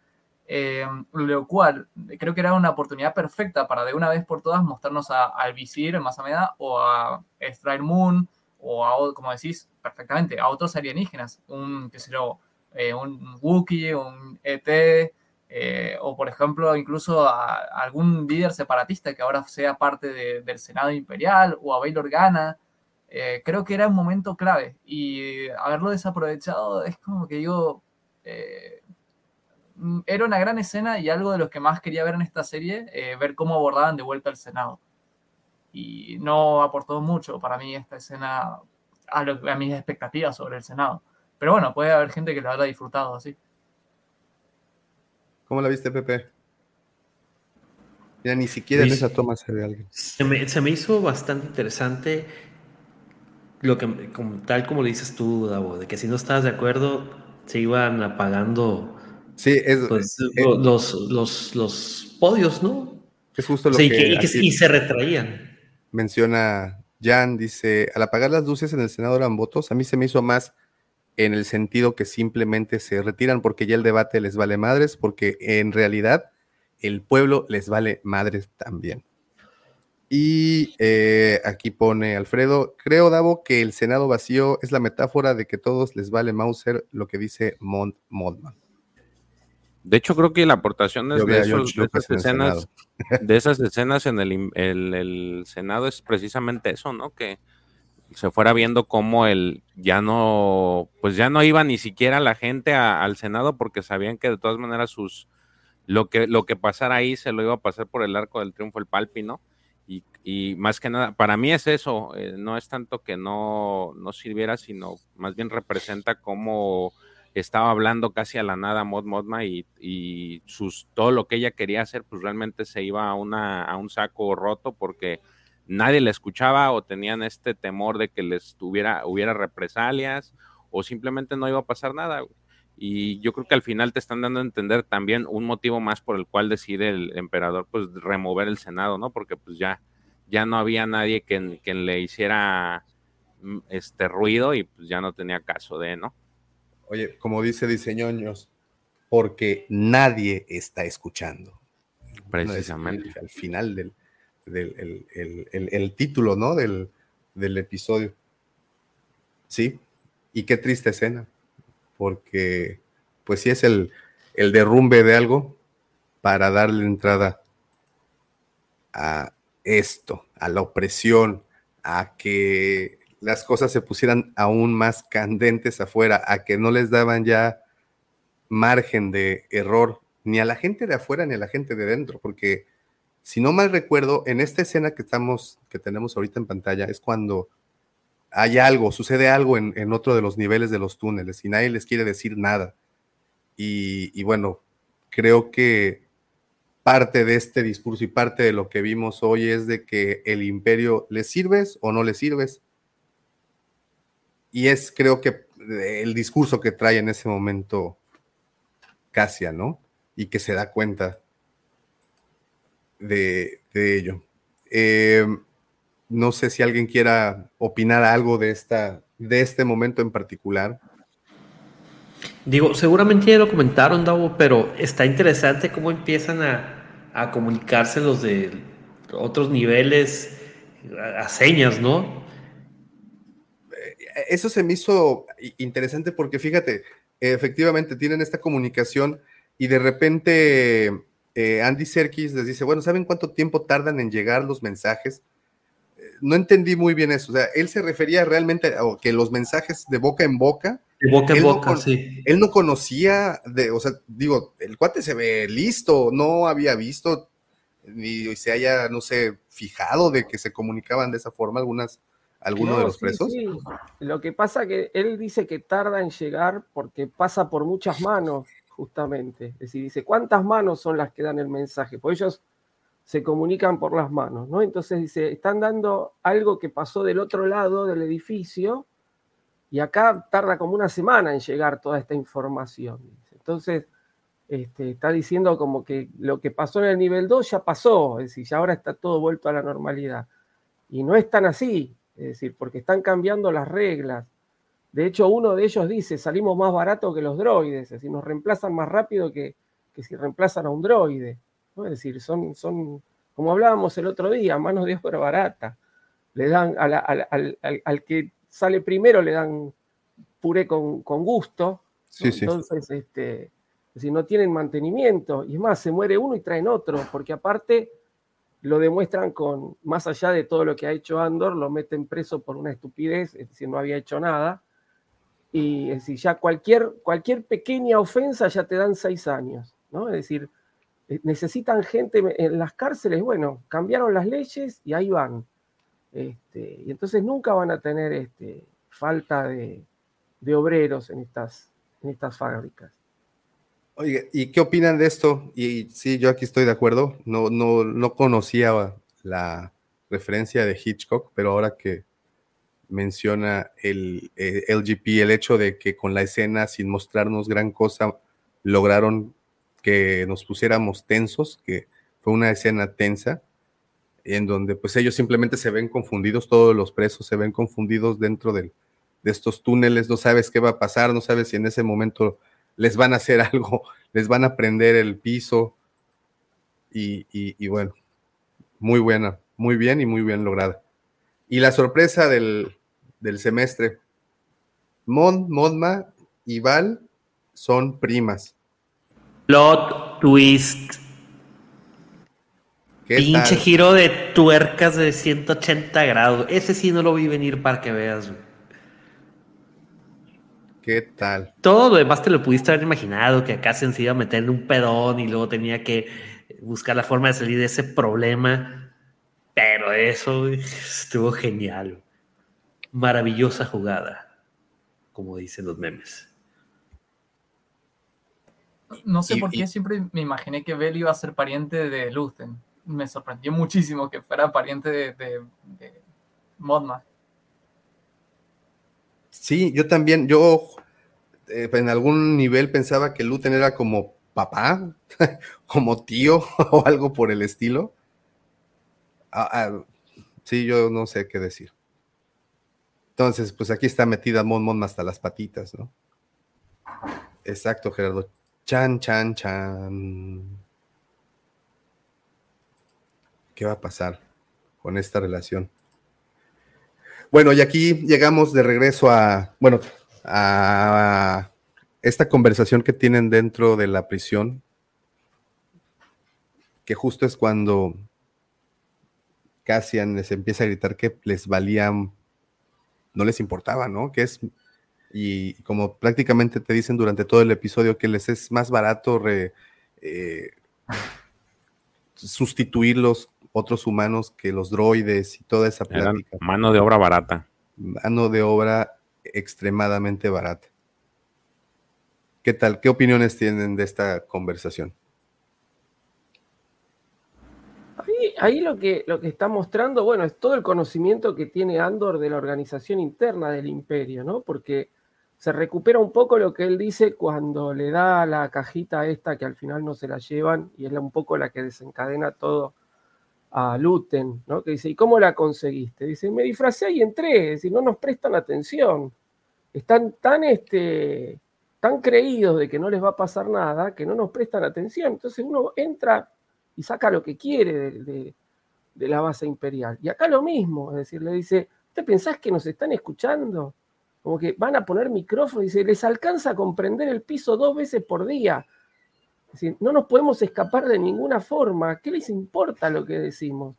lo cual creo que era una oportunidad perfecta para de una vez por todas mostrarnos al visir Masameda o a Strike Moon o a, como decís perfectamente, a otros alienígenas, un, qué sé yo, eh, un Wookiee, un ET, eh, o por ejemplo incluso a, algún líder separatista que ahora sea parte del Senado Imperial, o a Bail Organa. Eh, creo que era un momento clave y haberlo desaprovechado es como que digo, era una gran escena y algo de lo que más quería ver en esta serie, ver cómo abordaban de vuelta al Senado y no aportó mucho para mí esta escena a, a mis expectativas sobre el Senado. Pero bueno, puede haber gente que lo haya disfrutado así. ¿Cómo la viste, Pepe? Ya ni siquiera en esa toma se ve alguien. Se me, hizo bastante interesante lo que, como, tal como lo dices tú, Davo, de que si no estabas de acuerdo, se iban apagando sí, es, pues, los, los, los, podios, ¿no? Es justo lo que, y se retraían menciona Jan, dice, al apagar las luces en el Senado eran votos, a mí se me hizo más en el sentido que simplemente se retiran porque ya el debate les vale madres, porque en realidad el pueblo les vale madres también. Y eh, aquí pone Alfredo, creo, Davo, que el Senado vacío es la metáfora de que todos les vale Mauser lo que dice Mont Modman. De hecho, creo que la aportación de, esas escenas, de esas escenas en el, Senado es precisamente eso, ¿no? Que se fuera viendo cómo el ya no, pues ya no iba ni siquiera la gente al Senado porque sabían que de todas maneras sus lo que lo que pasara ahí se lo iba a pasar por el arco del triunfo el Palpi, ¿no? Y, más que nada, para mí es eso, eh, no es tanto que no, no sirviera, sino más bien representa cómo estaba hablando casi a la nada Mod Modma y, sus, todo lo que ella quería hacer, pues realmente se iba a, una, a un saco roto porque nadie le escuchaba o tenían este temor de que les tuviera, hubiera represalias o simplemente no iba a pasar nada. Y yo creo que al final te están dando a entender también un motivo más por el cual decide el emperador pues remover el Senado, ¿no? Porque pues ya, ya no había nadie que, que le hiciera mm, este ruido y pues ya no tenía caso de, ¿no? Oye, como dice Diseñoños, porque nadie está escuchando. Precisamente. al final del, el, título, ¿no? Del, del episodio. Sí, y qué triste escena, porque pues sí es el, el derrumbe de algo para darle entrada a esto, a la opresión, a que las cosas se pusieran aún más candentes afuera, a que no les daban ya margen de error ni a la gente de afuera ni a la gente de dentro, porque si no mal recuerdo, en esta escena que estamos, que tenemos ahorita en pantalla, es cuando hay algo, sucede algo en, otro de los niveles de los túneles y nadie les quiere decir nada. y bueno, creo que parte de este discurso y parte de lo que vimos hoy es de que el imperio le sirves o no le sirves. Y es creo que el discurso que trae en ese momento Casia, ¿no? Y que se da cuenta de, ello. Eh, no sé si alguien quiera opinar algo de, esta, de este momento en particular. Digo, seguramente ya lo comentaron, Davo, pero está interesante cómo empiezan a, a comunicarse los de otros niveles a, señas, ¿no? Eh, eso se me hizo interesante porque fíjate, efectivamente tienen esta comunicación y de repente eh, Andy Serkis les dice, bueno, ¿saben cuánto tiempo tardan en llegar los mensajes? Eh, no entendí muy bien eso, o sea, él se refería realmente a que los mensajes de boca en boca de boca en boca, sí. Él no conocía, de, o sea, digo, el cuate se ve listo, no había visto ni se haya, no sé, fijado de que se comunicaban de esa forma algunas, algunos de los presos. Sí. Lo que pasa que él dice que tarda en llegar porque pasa por muchas manos, justamente. Es decir, dice, ¿cuántas manos son las que dan el mensaje? Pues ellos se comunican por las manos, ¿no? Entonces dice, están dando algo que pasó del otro lado del edificio y acá tarda como una semana en llegar toda esta información. Entonces, este, está diciendo como que lo que pasó en el nivel 2 ya pasó, es decir, ya ahora está todo vuelto a la normalidad. Y no es tan así, es decir, porque están cambiando las reglas. De hecho, uno de ellos dice, salimos más barato que los droides, es decir, nos reemplazan más rápido que, si reemplazan a un droide. Es decir, son, son, como hablábamos el otro día, manos de obra barata. Le dan al que sale primero, le dan puré con, gusto. Entonces, este, si no tienen mantenimiento, y es más, se muere uno y traen otro, porque aparte lo demuestran con, más allá de todo lo que ha hecho Andor, lo meten preso por una estupidez, es decir, no había hecho nada. Y es decir, ya cualquier, cualquier pequeña ofensa ya te dan seis años, ¿no? Es decir, eh, necesitan gente en las cárceles, bueno, cambiaron las leyes y ahí van. Este, y entonces nunca van a tener este, falta de, obreros en estas, fábricas. Oye, ¿y qué opinan de esto? Y sí, yo aquí estoy de acuerdo. No conocía la referencia de Hitchcock, pero ahora que menciona el, el eh, LGP, el hecho de que con la escena, sin mostrarnos gran cosa, lograron que nos pusiéramos tensos, que fue una escena tensa en donde pues ellos simplemente se ven confundidos, todos los presos se ven confundidos dentro de estos túneles, no sabes qué va a pasar, no sabes si en ese momento les van a hacer algo, les van a prender el piso y, bueno, muy buena, muy bien y muy bien lograda. Y la sorpresa del, del semestre, Mon, Monma y Val son primas. Plot twist. Pinche giro de tuercas de 180 grados. Ese sí no lo vi venir para que veas. ¿Qué tal? Todo lo demás te lo pudiste haber imaginado, que acá se iba a meter en un pedón y luego tenía que buscar la forma de salir de ese problema. Pero eso estuvo genial. Maravillosa jugada, como dicen los memes. No sé por qué siempre me imaginé que Bell iba a ser pariente de Luthen me sorprendió muchísimo que fuera pariente de, de, Modma. Sí, yo también, yo eh, en algún nivel pensaba que Luten era como papá, como tío o algo por el estilo. Ah, ah, sí, yo no sé qué decir. Entonces, pues aquí está metida Mon Mon hasta las patitas, ¿no? Exacto, Gerardo. Chan, chan, chan. ¿Qué va a pasar con esta relación? Bueno, y aquí llegamos de regreso a, bueno, a esta conversación que tienen dentro de la prisión, que justo es cuando Cassian les empieza a gritar que les valían, no les importaba, ¿no? Que es, y como prácticamente te dicen durante todo el episodio, que les es más barato eh, sustituir los otros humanos que los droides y toda esa plática. mano de obra barata. Mano de obra extremadamente barata. ¿Qué tal? ¿Qué opiniones tienen de esta conversación? Ahí, lo, que, lo que está mostrando, bueno, es todo el conocimiento que tiene Andor de la organización interna del imperio, ¿no? Porque se recupera un poco lo que él dice cuando le da la cajita esta que al final no se la llevan y es un poco la que desencadena todo a Luten, ¿no? Que dice, ¿y cómo la conseguiste? Dice, me disfracé y entré, es decir, no nos prestan atención. Están tan, este, tan creídos de que no les va a pasar nada que no nos prestan atención. Entonces uno entra y saca lo que quiere de, la base imperial. Y acá lo mismo, es decir, le dice, ¿te pensás que nos están escuchando? Como que van a poner micrófono y dice, les alcanza a comprender el piso dos veces por día. Decir, no nos podemos escapar de ninguna forma. ¿Qué les importa lo que decimos?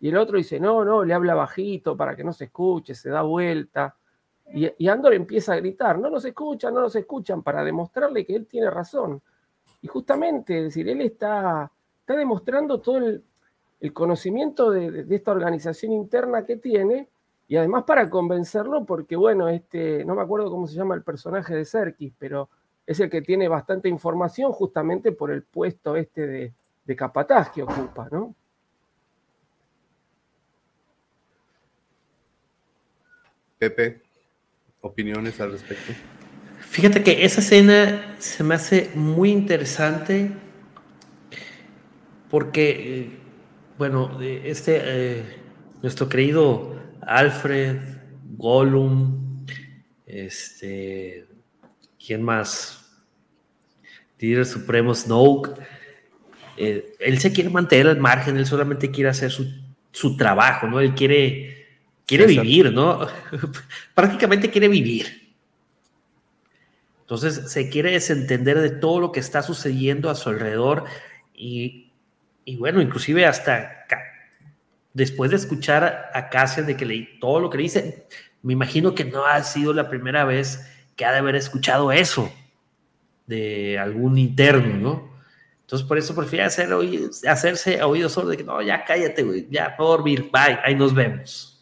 Y el otro dice, no, no, le habla bajito para que no se escuche, se da vuelta. Y, Andor empieza a gritar, no nos escuchan, no nos escuchan, para demostrarle que él tiene razón. Y justamente, es decir, él está, está demostrando todo el, conocimiento de, esta organización interna que tiene, y además para convencerlo, porque bueno, este, no me acuerdo cómo se llama el personaje de Serkis, pero es el que tiene bastante información justamente por el puesto este de, de capataz que ocupa, ¿no? Pepe opiniones al respecto. Fíjate que esa escena se me hace muy interesante porque, eh, bueno, este, eh, nuestro querido Alfred, Gollum, este, ¿quién más? Líder Supremo Snoke. Eh, él se quiere mantener al margen, él solamente quiere hacer su, su trabajo, ¿no? Él quiere Quiere vivir, ¿no? Prácticamente quiere vivir. Entonces se quiere desentender de todo lo que está sucediendo a su alrededor y, bueno, inclusive hasta después de escuchar a Cassian de que leí todo lo que le dice, me imagino que no ha sido la primera vez que ha de haber escuchado eso de algún interno, ¿no? Entonces por eso prefiere hacer, hacerse oído sordo de que no, ya cállate, güey, ya por dormir, bye, ahí nos vemos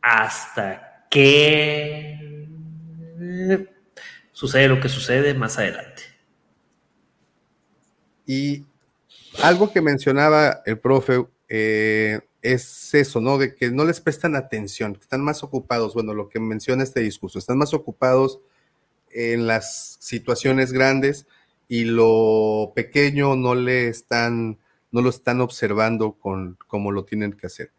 hasta que sucede lo que sucede más adelante. Y algo que mencionaba el profe eh, es eso, ¿no? De que no les prestan atención, están más ocupados, bueno, lo que menciona este discurso, están más ocupados en las situaciones grandes y lo pequeño no le están, no lo están observando con como lo tienen que hacer.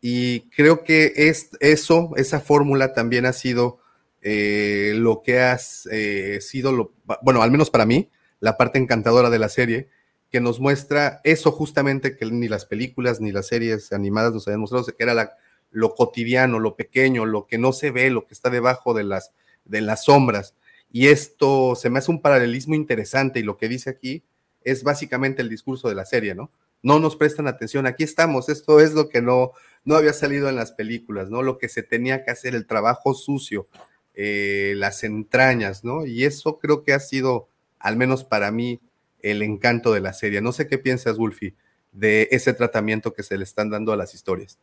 Y creo que es, eso, esa fórmula también ha sido eh, lo que ha eh, sido, bueno, al menos para mí, la parte encantadora de la serie, que nos muestra eso justamente que ni las películas ni las series animadas nos habían mostrado, que era lo cotidiano, lo pequeño, lo que no se ve, lo que está debajo de las, de las sombras. Y esto se me hace un paralelismo interesante y lo que dice aquí es básicamente el discurso de la serie, ¿no? No nos prestan atención, aquí estamos, esto es lo que no, no había salido en las películas, ¿no? Lo que se tenía que hacer, el trabajo sucio, eh, las entrañas, ¿no? Y eso creo que ha sido, al menos para mí, el encanto de la serie. No sé qué piensas, Wolfie, de ese tratamiento que se le están dando a las historias.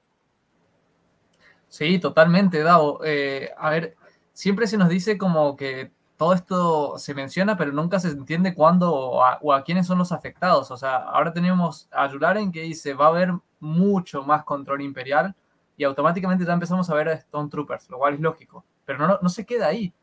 Sí, totalmente, Dao. Eh, a ver, siempre se nos dice como que todo esto se menciona, pero nunca se entiende cuándo o a, quiénes son los afectados. O sea, ahora tenemos a Yularen que dice va a haber mucho más control imperial y automáticamente ya empezamos a ver a Stone Troopers, lo cual es lógico. Pero no, no se queda ahí.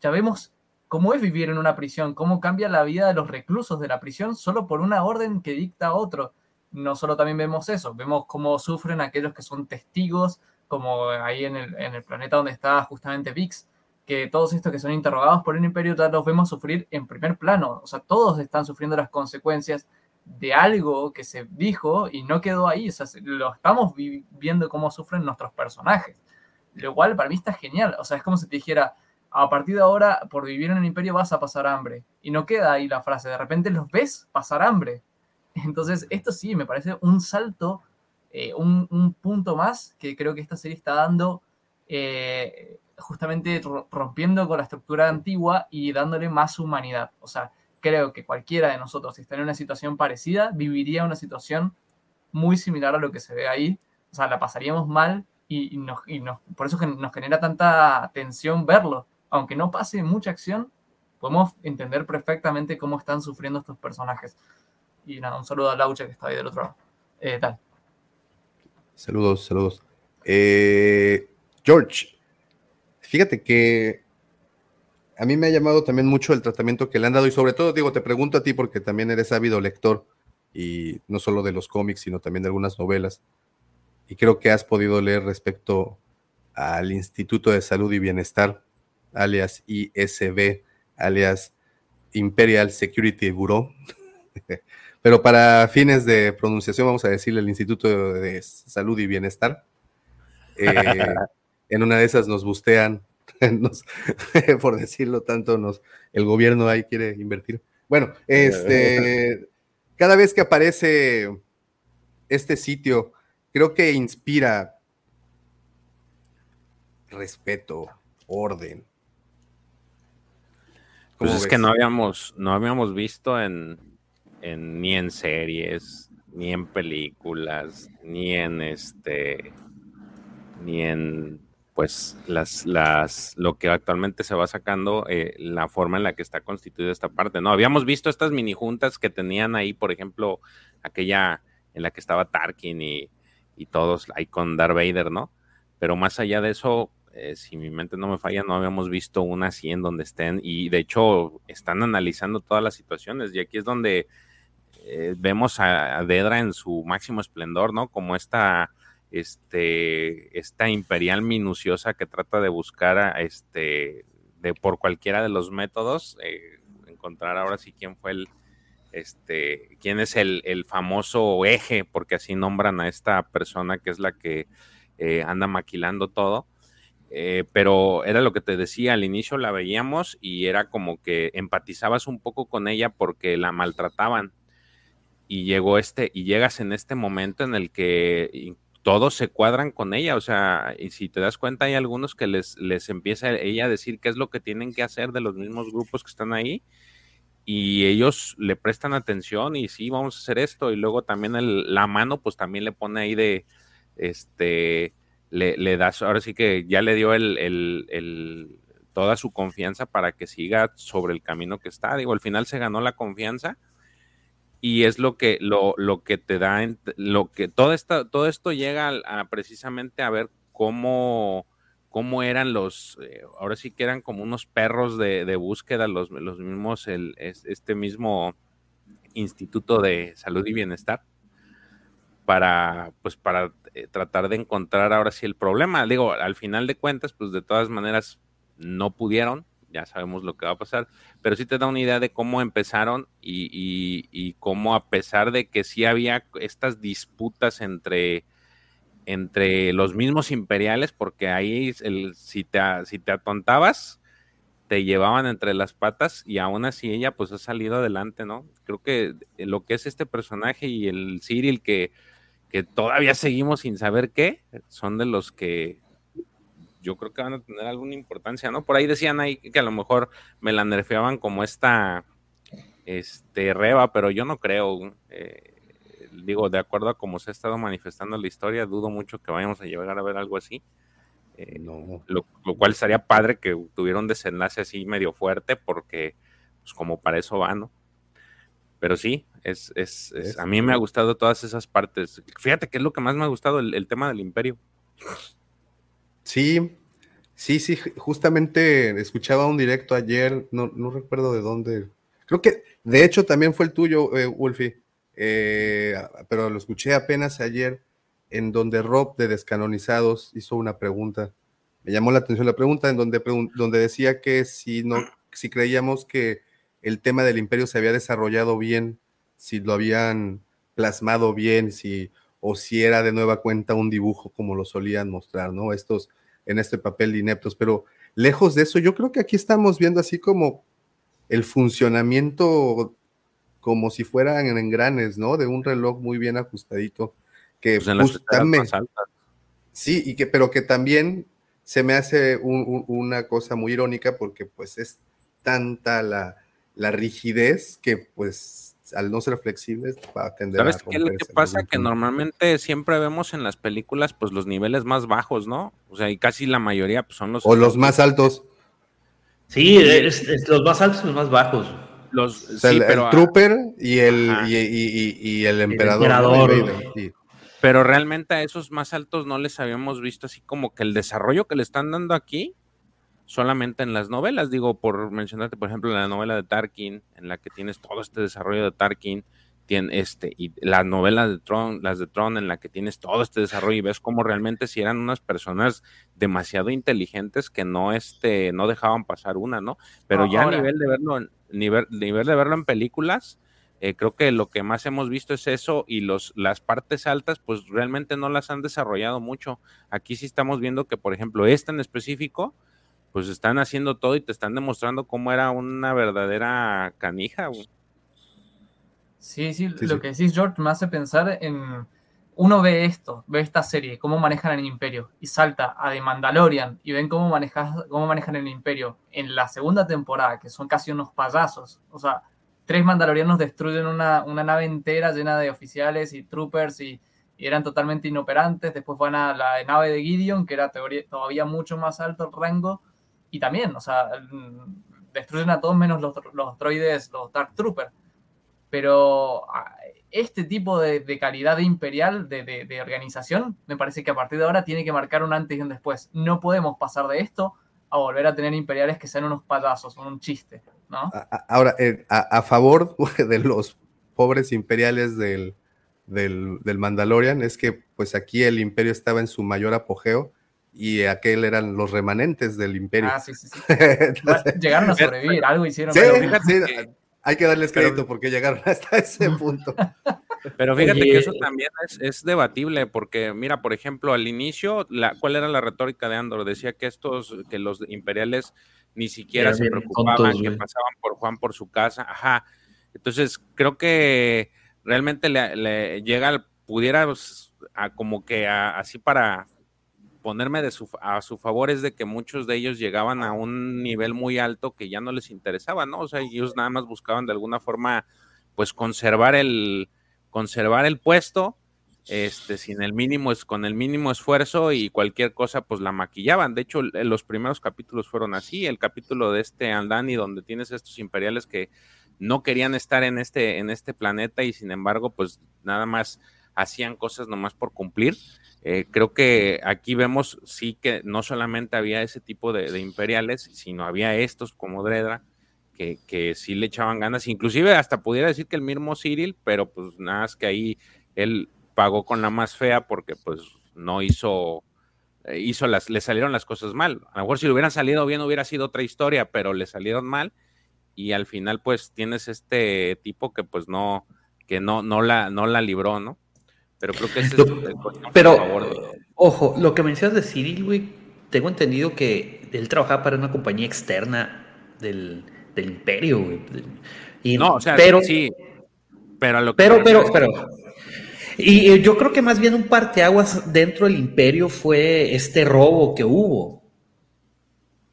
Ya vemos cómo es vivir en una prisión, cómo cambia la vida de los reclusos de la prisión solo por una orden que dicta otro. No solo también vemos eso, vemos cómo sufren aquellos que son testigos, como ahí en el, planeta donde está justamente Vix, que todos estos que son interrogados por el imperio los vemos sufrir en primer plano. O sea, todos están sufriendo las consecuencias de algo que se dijo y no quedó ahí. O sea, lo estamos viendo cómo sufren nuestros personajes. Lo cual para mí está genial. O sea, es como si te dijera, a partir de ahora, por vivir en el imperio vas a pasar hambre. Y no queda ahí la frase, de repente los ves pasar hambre. Entonces, esto sí, me parece un salto, eh, un, punto más que creo que esta serie está dando, eh, justamente rompiendo con la estructura antigua y dándole más humanidad. O sea, creo que cualquiera de nosotros, si está en una situación parecida, viviría una situación muy similar a lo que se ve ahí. O sea, la pasaríamos mal y, nos, por eso nos genera tanta tensión verlo. Aunque no pase mucha acción, podemos entender perfectamente cómo están sufriendo estos personajes. Y nada, un saludo a Laucha que está ahí del otro lado. Eh, tal. Saludos, saludos. Eh, George, fíjate que a mí me ha llamado también mucho el tratamiento que le han dado y sobre todo, digo, te pregunto a ti porque también eres ávido lector y no solo de los cómics, sino también de algunas novelas. Y creo que has podido leer respecto al Instituto de Salud y Bienestar, alias ISB, alias Imperial Security Bureau. Pero para fines de pronunciación vamos a decirle el Instituto de Salud y Bienestar. Eh, en una de esas nos bustean, por decirlo tanto, nos, el gobierno ahí quiere invertir. Bueno, este, cada vez que aparece este sitio, creo que inspira respeto, orden. Pues es que no habíamos, no habíamos visto en, ni en series, ni en películas, ni en este, ni en pues las, las, lo que actualmente se va sacando, eh, la forma en la que está constituida esta parte, ¿no? Habíamos visto estas mini juntas que tenían ahí, por ejemplo, aquella en la que estaba Tarkin y, y todos ahí con Darth Vader, ¿no? Pero más allá de eso, eh, si mi mente no me falla, no habíamos visto una así en donde estén y de hecho están analizando todas las situaciones y aquí es donde eh, vemos a, Dedra en su máximo esplendor, ¿no? Como esta, este, esta imperial minuciosa que trata de buscar, a, este, de por cualquiera de los métodos, eh, encontrar ahora sí quién fue el, este, quién es el, el, famoso eje, porque así nombran a esta persona que es la que anda maquilando todo. Pero era lo que te decía, al inicio la veíamos y era como que empatizabas un poco con ella porque la maltrataban. Y llegó este, y llegas en este momento en el que todos se cuadran con ella, o sea, y si te das cuenta hay algunos que les, les empieza ella a decir qué es lo que tienen que hacer de los mismos grupos que están ahí, y ellos le prestan atención y sí, vamos a hacer esto, y luego también la mano, pues también le pone ahí de, este, le, le das, ahora sí que ya le dio el, el, el, toda su confianza para que siga sobre el camino que está, digo, al final se ganó la confianza, y es lo que, lo, lo que te da, lo que todo, esto, todo esto llega a, precisamente a ver cómo, cómo eran los, eh, ahora sí que eran como unos perros de, de búsqueda, los, los mismos, el, este mismo Instituto de Salud y Bienestar, para, pues, para eh, tratar de encontrar ahora sí el problema. Digo, al final de cuentas, pues de todas maneras no pudieron, ya sabemos lo que va a pasar, pero sí te da una idea de cómo empezaron y, cómo a pesar de que sí había estas disputas entre, entre los mismos imperiales, porque ahí el, si, te, si te atontabas, te llevaban entre las patas y aún así ella pues ha salido adelante, ¿no? Creo que lo que es este personaje y el Cyril que, que todavía seguimos sin saber qué, son de los que yo creo que van a tener alguna importancia, ¿no? Por ahí decían ahí que a lo mejor me la nerfeaban como esta este Reba, pero yo no creo. Eh, digo, de acuerdo a cómo se ha estado manifestando la historia, dudo mucho que vayamos a llegar a ver algo así. Eh, no. lo, cual estaría padre que tuviera un desenlace así medio fuerte, porque pues como para eso va, ¿no? Pero sí, es, es, a mí me ha gustado todas esas partes. Fíjate que es lo que más me ha gustado, el tema del imperio. Sí, sí, sí, justamente escuchaba un directo ayer, no, recuerdo de dónde. Creo que, de hecho, también fue el tuyo, eh, Wolfie, eh, pero lo escuché apenas ayer, en donde Rob de Descanonizados hizo una pregunta. Me llamó la atención la pregunta, en donde, donde decía que si, no, si creíamos que el tema del imperio se había desarrollado bien si lo habían plasmado bien, si o si era de nueva cuenta un dibujo como lo solían mostrar, ¿no? Estos en este papel de ineptos, pero lejos de eso, yo creo que aquí estamos viendo así como el funcionamiento como si fueran en engranes, ¿no? De un reloj muy bien ajustadito que Pues en justamente- más. Sí, y que, pero que también se me hace un- un- una cosa muy irónica porque pues es tanta la, la rigidez que pues al no ser flexibles va a tender ¿Sabes a qué es lo que pasa? Que normalmente siempre vemos en las películas pues los niveles más bajos, ¿no? O sea, y casi la mayoría pues, son los... O los más altos. Sí, es- es los más altos y los más bajos. Los, O sea, sí, el, pero, el Trooper y el, y, y- y- y el emperador. pero realmente a esos más altos no les habíamos visto así como que el desarrollo que le están dando aquí solamente en las novelas. Digo, por mencionarte, por ejemplo, la novela de Tarkin, en la que tienes todo este desarrollo de Tarkin, tiene este, y las novelas de Tron, las de Tron, en la que tienes todo este desarrollo y ves cómo realmente si eran unas personas demasiado inteligentes que no, este, no dejaban pasar una, ¿no? Pero ya a nivel de verlo, en- nivel, nivel de verlo en películas, eh, creo que lo que más hemos visto es eso y los, las partes altas, pues realmente no las han desarrollado mucho. Aquí sí estamos viendo que, por ejemplo, esta en específico, pues están haciendo todo y te están demostrando cómo era una verdadera canija. güey. Sí, sí, Sí, lo sí. que decís, George, me hace pensar en. Uno ve esto, ve esta serie, cómo manejan el Imperio, y salta a The Mandalorian y ven cómo, manejas, cómo manejan el Imperio en la segunda temporada, que son casi unos payasos. O sea, tres Mandalorianos destruyen una, una nave entera llena de oficiales y troopers y, y eran totalmente inoperantes. Después van a la nave de Gideon, que era teoría- todavía mucho más alto el rango, y también, o sea, mm, destruyen a todos menos los, los droides, los Dark Troopers pero ah, este tipo de, de calidad imperial de, de- de organización me parece que a partir de ahora tiene que marcar un antes y un después. No podemos pasar de esto a volver a tener imperiales que sean unos payasos, un chiste, ¿no? Ahora, eh, a, a favor de los pobres imperiales del, del, del Mandalorian, es que pues aquí el imperio estaba en su mayor apogeo y aquel eran los remanentes del imperio. Ah, sí, sí, sí. Llegaron a sobrevivir, algo hicieron. sí, pero- fíjate sí, que- hay que darles pero- crédito porque llegaron hasta ese punto. Pero fíjate Oye. que eso también es, es debatible, porque mira, por ejemplo, al inicio, la, ¿cuál era la retórica de Andor? Decía que estos, que los imperiales ni siquiera se preocupaban, tontos, que pasaban por Juan por su casa, ajá. Entonces, creo que realmente le, le llega, al- pudiera pues, a como que a- así para ponerme de su, a su favor es de que muchos de ellos llegaban a un nivel muy alto que ya no les interesaba, ¿no? O sea, ellos nada más buscaban de alguna forma, pues, conservar el, conservar el puesto, este, sin el mínimo, es con el mínimo esfuerzo y cualquier cosa, pues la maquillaban. De hecho, los primeros capítulos fueron así. El capítulo de este Aldani, donde tienes estos imperiales que no querían estar en este, en este planeta y sin embargo, pues nada más hacían cosas nomás por cumplir. Eh, creo que aquí vemos sí que no solamente había ese tipo de, imperiales, sino había estos como Dredra, que, que sí le echaban ganas, inclusive hasta pudiera decir que el mismo Cyril, pero pues nada más que ahí él pagó con la más fea porque pues no hizo, eh, hizo las, le salieron las cosas mal. A lo mejor si le hubieran salido bien hubiera sido otra historia, pero le salieron mal y al final pues tienes este tipo que pues no, que no, no la, no la libró, ¿no? Pero creo que ese es el cuestión Pero, favor ojo, lo que mencionas de Cyril, güey, tengo entendido que él trabajaba para una compañía externa del, del imperio, güey. Y- No, o sea, pero, sí, pero a lo que pero, pero. Y eh, yo creo que más bien un parteaguas dentro del imperio fue este robo que hubo.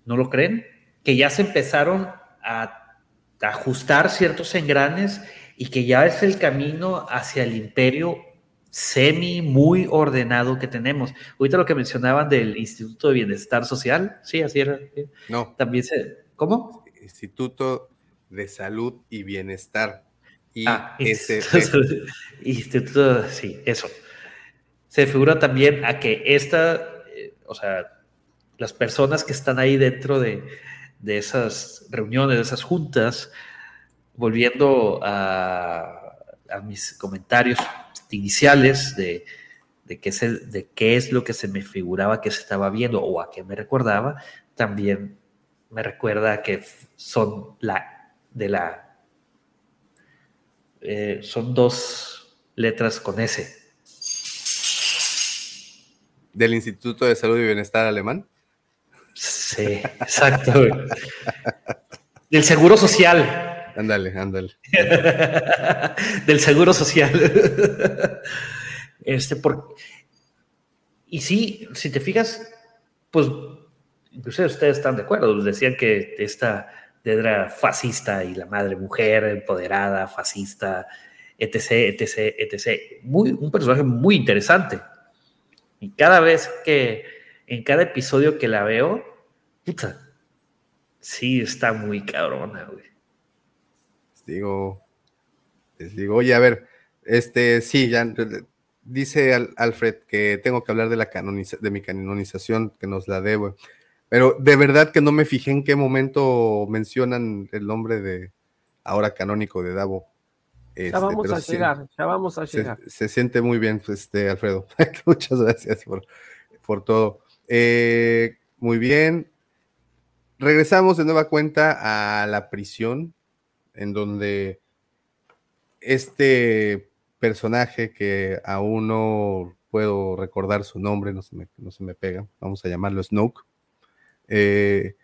¿No lo creen? Que ya se empezaron a ajustar ciertos engranes y que ya es el camino hacia el imperio semi muy ordenado que tenemos. Ahorita lo que mencionaban del Instituto de Bienestar Social, sí, así era. No, También se... ¿Cómo? Instituto de Salud y Bienestar. Ah, ISB. Instituto, Instituto, sí, eso. Se figura también a que esta, eh, o sea, las personas que están ahí dentro de, de esas reuniones, de esas juntas, volviendo a, a mis comentarios iniciales de, de, qué se, de qué es lo que se me figuraba que se estaba viendo o a qué me recordaba, también me recuerda que son la de la eh, son dos letras con S. ¿Del Instituto de Salud y Bienestar Alemán? Sí, exacto. Del Seguro Social. Ándale, ándale. Del Seguro Social. Este, por... Y sí, si te fijas, pues inclusive ustedes están de acuerdo, decían que esta era fascista y la madre mujer empoderada, fascista, etc., etc., etc. Muy, un personaje muy interesante. Y cada vez que, en cada episodio que la veo, puta, sí está muy cabrona, güey. Digo, les digo, oye, a ver, este, sí, ya dice Alfred que tengo que hablar de la de mi canonización, que nos la debo. Pero de verdad que no me fijé en qué momento mencionan el nombre de ahora canónico de Davo. ya este, vamos a llegar, ya vamos a llegar. Se, siente muy bien, este, Alfredo. Muchas gracias por, por todo. Eh, muy bien. Regresamos de nueva cuenta a la prisión, en donde este personaje que aún no puedo recordar su nombre, no se me, no se me pega, vamos a llamarlo Snoke eh,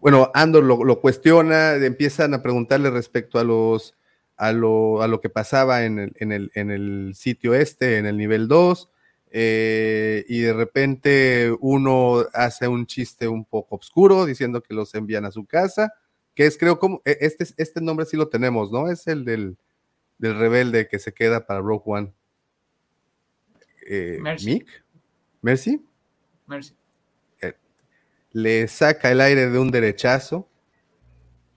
bueno, Andor lo, cuestiona, empiezan a preguntarle respecto a los a lo, a lo que pasaba en el, en, el, en el, sitio este, en el nivel 2, eh, y de repente uno hace un chiste un poco oscuro diciendo que los envían a su casa, que es creo como, e, este, este nombre sí lo tenemos, ¿no? Es el del, del rebelde que se queda para Rogue One. Eh, Mercy. Mercy. Mercy le saca el aire de un derechazo,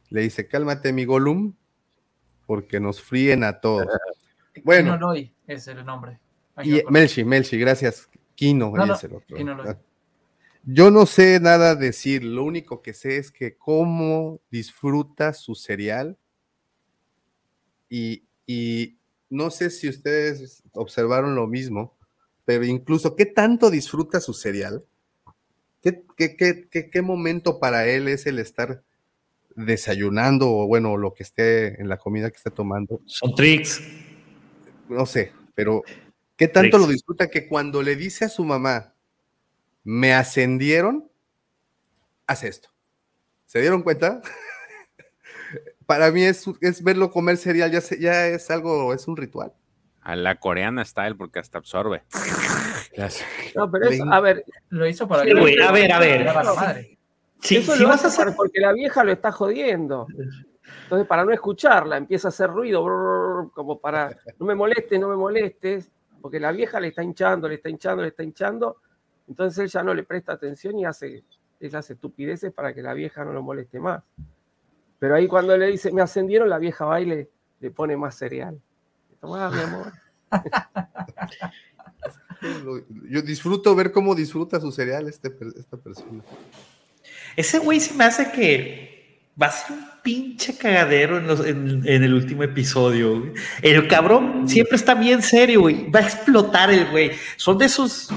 le dice, cálmate mi Gollum, porque nos fríen a todos. Bueno. Kino es el nombre. y Melchi, Melchi, gracias. Kino es el otro. Yo no sé nada decir, lo único que sé es que cómo disfruta su cereal y, y no sé si ustedes observaron lo mismo, pero incluso qué tanto disfruta su cereal ¿Qué, momento para él es el estar desayunando o bueno, lo que esté en la comida que esté tomando? Son tricks. No sé, pero ¿qué tanto lo disfruta que cuando le dice a su mamá, me ascendieron, hace esto? ¿Se dieron cuenta? para mí es, es, verlo comer cereal, ya, ya es algo, es un ritual. A la coreana style porque hasta absorbe. No, pero eso, a ver. Lo hizo para a ver, a ver. Sí, eso lo vas a hacer porque la vieja lo está jodiendo. Entonces, para no escucharla, empieza a hacer ruido, como para, no me molestes, no me molestes, porque la vieja le está hinchando, le está hinchando, le está hinchando. Entonces él ya no le presta atención y hace esas estupideces para que la vieja no lo moleste más. Pero ahí cuando le dice, me ascendieron, la vieja va y le, pone más cereal. Toma, mi amor. Yo disfruto ver cómo disfruta su cereal este, esta persona. Ese güey se me hace que va a ser un pinche cagadero en, el último episodio. El cabrón siempre está bien serio, güey. Va a explotar el güey. Son de esos.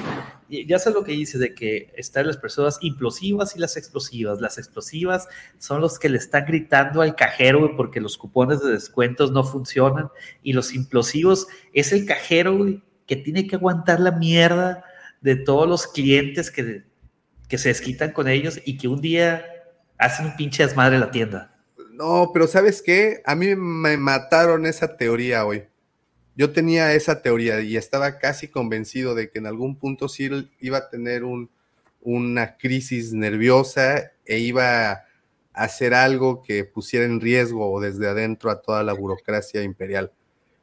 Ya sé lo que dice, de que están las personas implosivas y las explosivas. Las explosivas son los que le están gritando al cajero, porque los cupones de descuentos no funcionan. Y los implosivos es el cajero, que tiene que aguantar la mierda de todos los clientes que, que se desquitan con ellos y que un día hacen un pinche desmadre la tienda. No, pero ¿sabes qué? A mí me mataron esa teoría hoy. Yo tenía esa teoría y estaba casi convencido de que en algún punto sí iba a tener un, una crisis nerviosa e iba a hacer algo que pusiera en riesgo desde adentro a toda la burocracia imperial.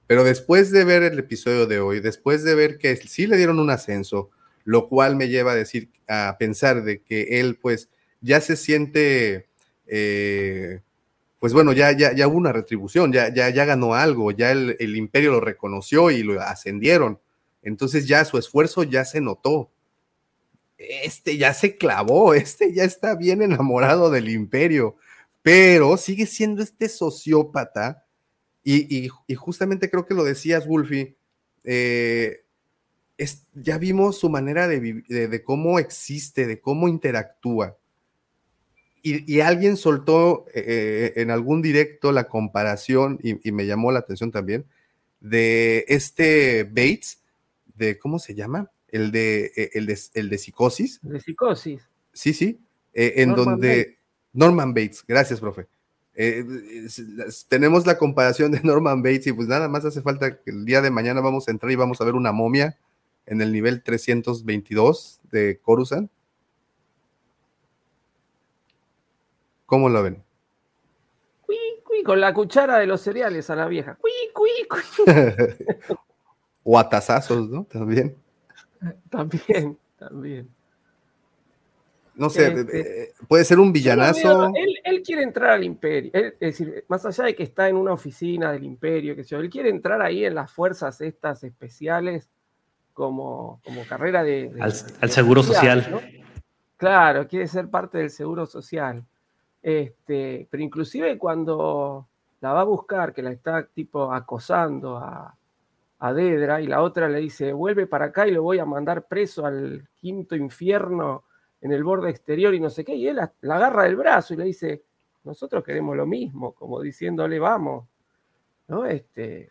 Pero después de ver el episodio de hoy, después de ver que sí le dieron un ascenso, lo cual me lleva a decir, a pensar de que él pues ya se siente, eh, pues bueno, ya, ya, ya hubo una retribución, ya, ya, ya ganó algo, ya el, el imperio lo reconoció y lo ascendieron. Entonces ya su esfuerzo ya se notó. Este ya se clavó, este ya está bien enamorado del imperio, pero sigue siendo este sociópata y, justamente creo que lo decías, Wolfie, eh, es, ya vimos su manera de, de, cómo existe, de cómo interactúa. Y, alguien soltó eh, en algún directo la comparación, y, me llamó la atención también, de este Bates, de, ¿cómo se llama? El de, eh, el de, el de psicosis. De psicosis. Sí, sí, eh, en donde... Norman Bates, gracias, profe. tenemos la comparación de Norman Bates y pues nada más hace falta que el día de mañana vamos a entrar y vamos a ver una momia en el nivel 322 de Coruscant ¿Cómo lo ven? con la cuchara de los cereales a la vieja. o a tazazos, ¿no? También. También, también. No sé, este, eh, puede ser un villanazo. él, quiere entrar al imperio. es decir, más allá de que está en una oficina del imperio, que sé él quiere entrar ahí en las fuerzas estas especiales como, como carrera de... al, seguro social. Claro, quiere ser parte del seguro social. Este, pero inclusive cuando la va a buscar, que la está tipo acosando a, a Dedra, y la otra le dice, vuelve para acá y lo voy a mandar preso al quinto infierno en el borde exterior y no sé qué, y él la, agarra del brazo y le dice, nosotros queremos lo mismo, como diciéndole, vamos, ¿no? Este,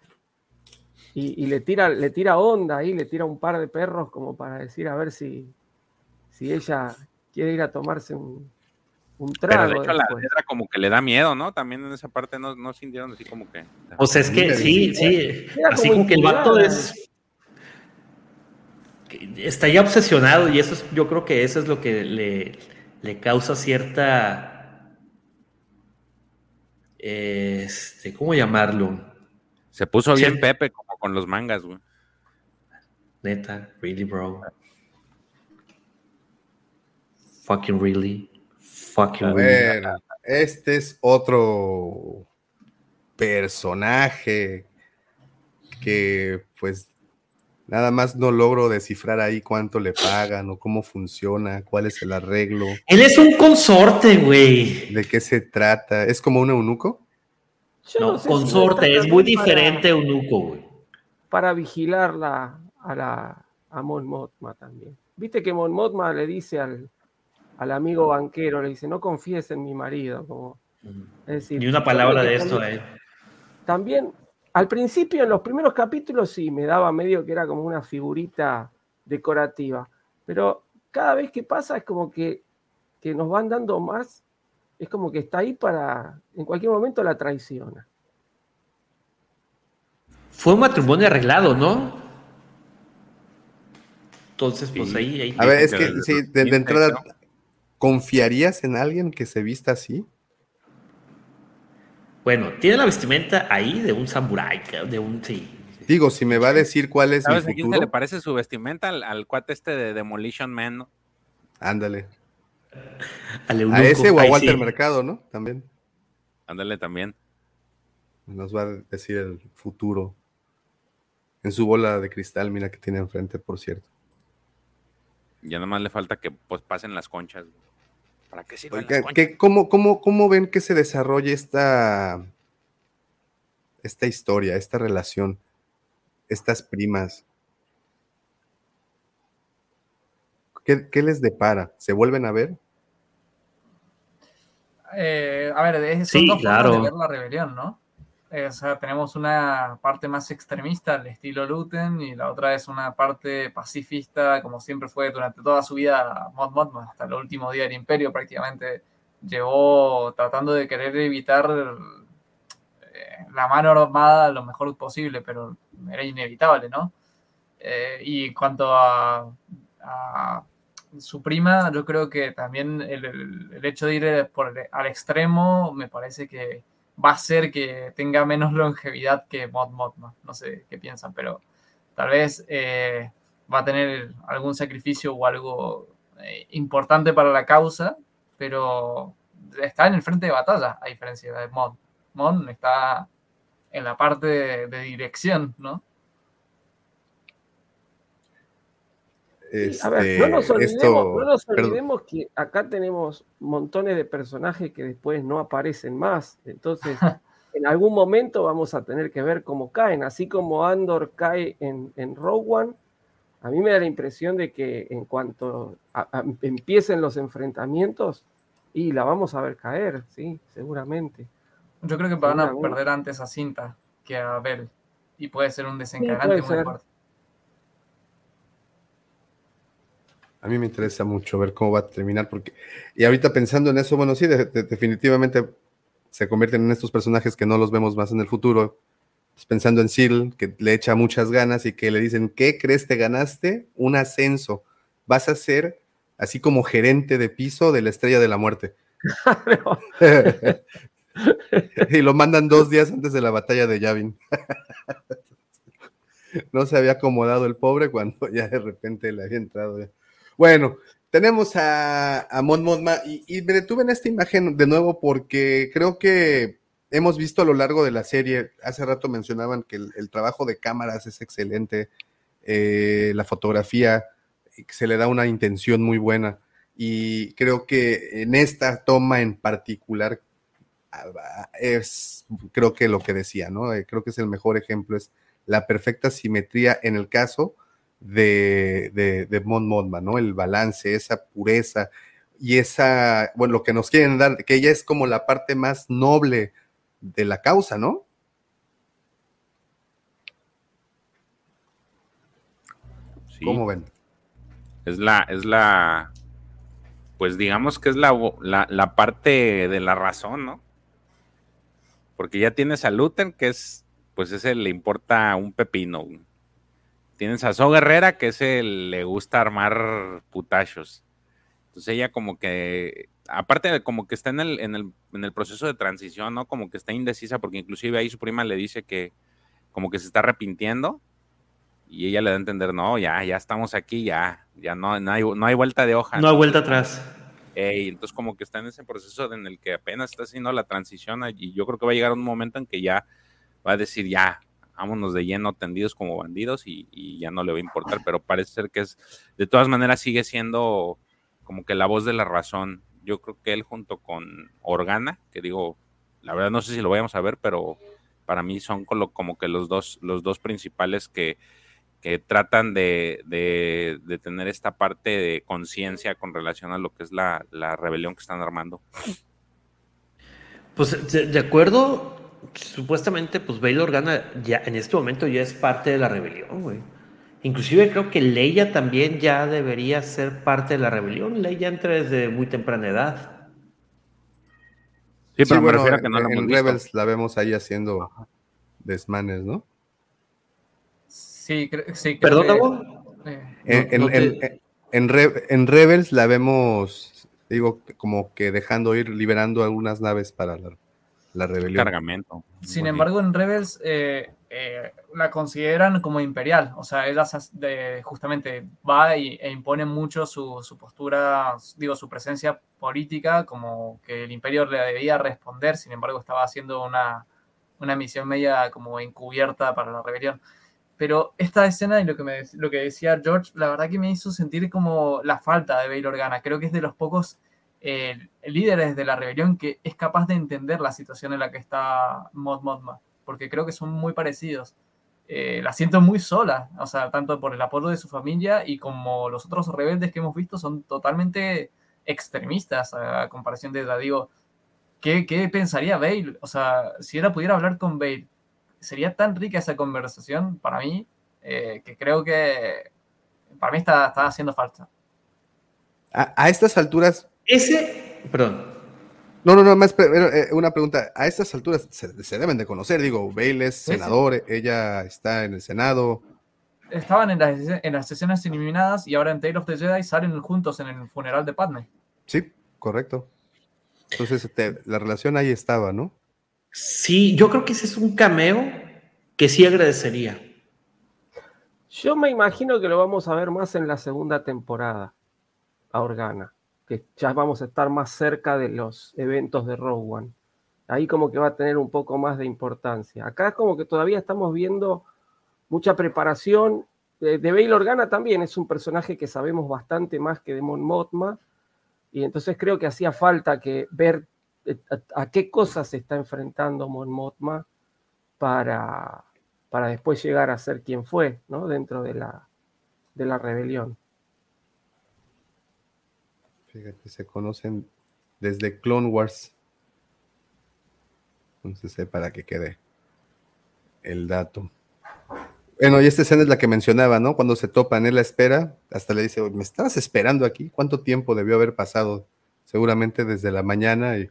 y, le, tira, le tira onda ahí, le tira un par de perros como para decir a ver si, si ella quiere ir a tomarse un, un trago. Pero de hecho la letra como que le da miedo, ¿no? También en esa parte no, no sintieron así como que... O sea, es que sí, sí, así como que el vato es... Está ya obsesionado y eso es, yo creo que eso es lo que le, le causa cierta... Este, ¿cómo llamarlo? Se puso bien Pepe como con los mangas, güey. Neta, really, bro. Fucking really. A ver, este es otro personaje que pues nada más no logro descifrar ahí cuánto le pagan o cómo funciona, cuál es el arreglo. Él es un consorte, güey. ¿De qué se trata? ¿Es como un eunuco? no, consorte, es muy diferente eunuco, güey. Para vigilarla a la a Mon Mothma también. Viste que Mon Mothma le dice al, al amigo banquero, le dice, no confíes en mi marido. Como, Ni una palabra de esto también, También, al principio, en los primeros capítulos, sí, me daba medio que era como una figurita decorativa, pero cada vez que pasa es como que, que nos van dando más, es como que está ahí para, en cualquier momento la traiciona. Fue un matrimonio arreglado, ¿no? Entonces, pues ahí, A ver, es que sí, de, entrada ¿Confiarías en alguien que se vista así? Bueno, tiene la vestimenta ahí de un samurái, de un sí. Digo, si me va a decir cuál es mi futuro. ¿A quién se le parece su vestimenta al, cuate este de Demolition Man, ¿no? Ándale. a ese o a Walter Mercado, ¿no? También. Ándale también. Nos va a decir el futuro. En su bola de cristal, mira que tiene enfrente, por cierto. Ya nada más le falta que pues pasen las conchas. ¿Para cómo, ven que se desarrolla esta, esta historia, esta relación, estas primas? ¿Qué, les depara? ¿Se vuelven a ver? Eh, a ver, es sí, claro. de ver la rebelión, ¿no? Eh, o sea, tenemos una parte más extremista al estilo Luten y la otra es una parte pacifista, como siempre fue durante toda su vida Mod Mod, hasta el último día del imperio prácticamente llevó tratando de querer evitar eh, la mano armada lo mejor posible, pero era inevitable, ¿no? Eh, y cuanto a, su prima, yo creo que también el, hecho de ir al extremo me parece que va a ser que tenga menos longevidad que Mod Modma. No sé qué piensan, pero tal vez eh, va a tener algún sacrificio o algo eh, importante para la causa, pero está en el frente de batalla, a diferencia de Mod. Mod está en la parte de dirección, ¿no? A ver, no nos este, olvidemos, que acá tenemos montones de personajes que después no aparecen más. Entonces, en algún momento vamos a tener que ver cómo caen. Así como Andor cae en, en Rogue One, a mí me da la impresión de que en cuanto empiecen los enfrentamientos, Y la vamos a ver caer, sí, seguramente. Yo creo que van a perder antes a Cinta que a Bell. Y puede ser un desencadenante muy fuerte. A mí me interesa mucho ver cómo va a terminar, porque. Y ahorita pensando en eso, bueno, sí, definitivamente se convierten en estos personajes que no los vemos más en el futuro. Pues pensando en Sil, que le echa muchas ganas y que le dicen, ¿qué crees? Te ganaste un ascenso. Vas a ser así como gerente de piso de la Estrella de la Muerte. y lo mandan dos días antes de la batalla de Yavin. no se había acomodado el pobre cuando ya de repente le había entrado. Bueno, tenemos a, a Mon y, me detuve en esta imagen de nuevo porque creo que hemos visto a lo largo de la serie, hace rato mencionaban que el, trabajo de cámaras es excelente, eh, la fotografía se le da una intención muy buena y creo que en esta toma en particular es, creo que lo que decía, ¿no? Eh, creo que es el mejor ejemplo, es la perfecta simetría en el caso de, de, de Mon ¿no? El balance, esa pureza y esa, bueno, lo que nos quieren dar, que ella es como la parte más noble de la causa, ¿no? ¿Cómo ven? Es la, es la, pues digamos que es la, la, parte de la razón, ¿no? Porque ya tienes a Luther, que es, pues ese le importa un pepino. Tienes a So Guerrera, que ese le gusta armar putachos. Entonces ella como que, aparte de como que está en el, en el, en el proceso de transición, ¿no? Como que está indecisa, porque inclusive ahí su prima le dice que como que se está arrepintiendo y ella le da a entender, no, ya, ya estamos aquí, ya, ya no, no, hay, no hay vuelta de hoja. No, hay vuelta atrás. y entonces como que está en ese proceso en el que apenas está haciendo la transición y yo creo que va a llegar un momento en que ya va a decir, ya, vámonos de lleno tendidos como bandidos y, ya no le va a importar, pero parece ser que es, de todas maneras sigue siendo como que la voz de la razón. Yo creo que él junto con Organa, que digo, la verdad no sé si lo vayamos a ver, pero para mí son como que los dos, los dos principales que que tratan de, de, tener esta parte de conciencia con relación a lo que es la, rebelión que están armando. Pues de, acuerdo, supuestamente, pues Bail Organa ya en este momento ya es parte de la rebelión, güey. Inclusive creo que Leia también ya debería ser parte de la rebelión. Leia entra desde muy temprana edad. Sí, pero me refiero a que no en, Rebels la vemos ahí haciendo desmanes, ¿no? Sí, sí. ¿Perdón, eh, en, Rebels la vemos, digo, como que dejando ir, liberando algunas naves para la, rebelión. Cargamento. Sin embargo, en Rebels eh, eh, la consideran como imperial. O sea, ella justamente va y, e impone mucho su, su, postura, digo, su presencia política, como que el imperio le debía responder. Sin embargo, estaba haciendo una, una misión media como encubierta para la rebelión. Pero esta escena y lo que, me, lo que decía George, la verdad que me hizo sentir como la falta de Bail Organa. Creo que es de los pocos eh, líderes de la rebelión que es capaz de entender la situación en la que está Mod Modma, porque creo que son muy parecidos. Eh, la siento muy sola, o sea, tanto por el apoyo de su familia y como los otros rebeldes que hemos visto son totalmente extremistas a comparación de ella. Digo, ¿qué, ¿qué, pensaría Bale? O sea, si ella pudiera hablar con Bale, sería tan rica esa conversación para mí eh, que creo que para mí está, está haciendo falta. A, estas alturas. Ese. Perdón. No, no, no, más eh, una pregunta. A estas alturas se, deben de conocer, digo, Bale es senador, ella está en el Senado. Estaban en las, en las sesiones eliminadas y ahora en Tale of the Jedi salen juntos en el funeral de Padme. Sí, correcto. Entonces, este, la relación ahí estaba, ¿no? Sí, yo creo que ese es un cameo que sí agradecería. Yo me imagino que lo vamos a ver más en la segunda temporada a Organa, que ya vamos a estar más cerca de los eventos de Rogue. Ahí como que va a tener un poco más de importancia. Acá es como que todavía estamos viendo mucha preparación. De, de Bail Organa también es un personaje que sabemos bastante más que de Mon Mothma. Y entonces creo que hacía falta que ver eh, a, qué cosas se está enfrentando Mon Mothma para, para después llegar a ser quien fue, ¿no? Dentro de la, de la rebelión. Fíjate, se conocen desde Clone Wars. Entonces, eh, para que quede el dato. Bueno, y esta escena es la que mencionaba, ¿no? Cuando se topan en la espera, hasta le dice, ¿me estabas esperando aquí? ¿Cuánto tiempo debió haber pasado? Seguramente desde la mañana y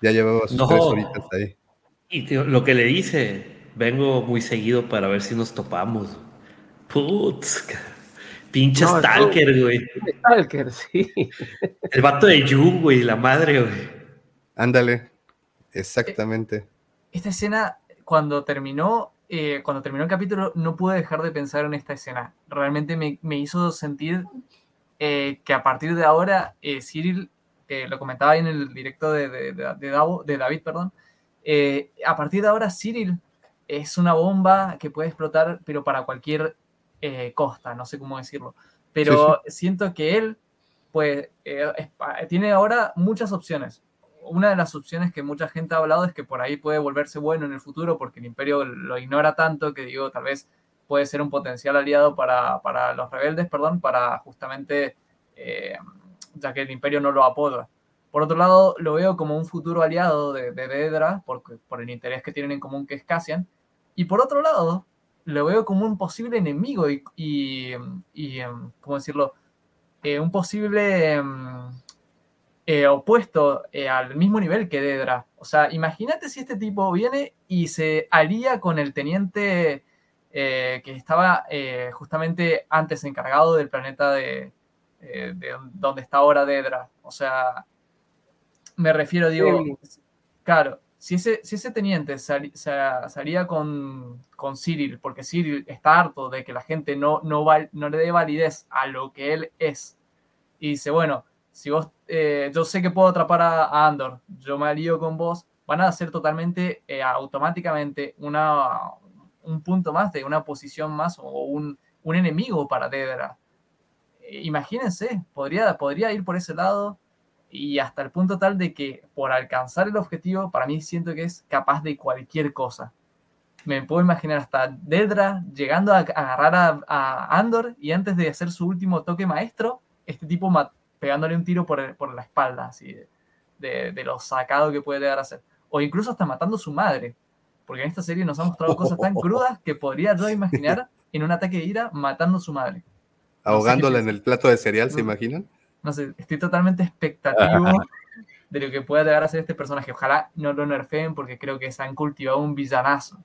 ya llevaba sus tres horitas ahí. Y lo que le dice, vengo muy seguido para ver si nos topamos. Putz, pinche Stalker, güey. Stalker, sí. El vato de Yu, güey, la madre, güey. Ándale, exactamente. Esta escena, cuando terminó, eh, cuando terminó el capítulo, no pude dejar de pensar en esta escena. Realmente me, hizo sentir eh, que a partir de ahora, eh, Cyril, lo comentaba ahí en el directo de, de, de David, perdón, a partir de ahora Cyril es una bomba que puede explotar, pero para cualquier costa, no sé cómo decirlo. Pero siento que él, pues, tiene ahora muchas opciones una de las opciones que mucha gente ha hablado es que por ahí puede volverse bueno en el futuro porque el imperio lo ignora tanto que digo, tal vez puede ser un potencial aliado para, los rebeldes, perdón, para justamente, eh, ya que el imperio no lo apoda. Por otro lado, lo veo como un futuro aliado de, de Dedra, por, por el interés que tienen en común que es Cassian. Y por otro lado, lo veo como un posible enemigo y, y, y ¿cómo decirlo? Eh, un posible em, eh, opuesto eh, al mismo nivel que Dedra. O sea, imagínate si este tipo viene y se alía con el teniente que estaba justamente antes encargado del planeta de, donde está ahora Dedra. O sea, me refiero, digo, claro, si ese, teniente salía con, con Cyril, porque Cyril está harto de que la gente no, le dé validez a lo que él es, y dice, bueno, si vos, eh, yo sé que puedo atrapar a, Andor, yo me alío con vos, van a ser totalmente, eh, automáticamente, una, un punto más de una posición más o un, enemigo para Dedra. Eh, imagínense, podría ir por ese lado y hasta el punto tal de que por alcanzar el objetivo, para mí siento que es capaz de cualquier cosa. Me puedo imaginar hasta Dedra llegando a agarrar a, a Andor y antes de hacer su último toque maestro, este tipo pegándole un tiro por, por la espalda, así, de, de, lo sacado que puede llegar a ser. O incluso hasta matando a su madre, porque en esta serie nos han mostrado cosas tan crudas que podría yo imaginar en un ataque de ira matando a su madre. Ahogándola en el plato de cereal, ¿se imaginan? No sé, estoy totalmente expectativo de lo que pueda llegar a ser este personaje. Ojalá no lo nerfeen porque creo que se han cultivado un villanazo.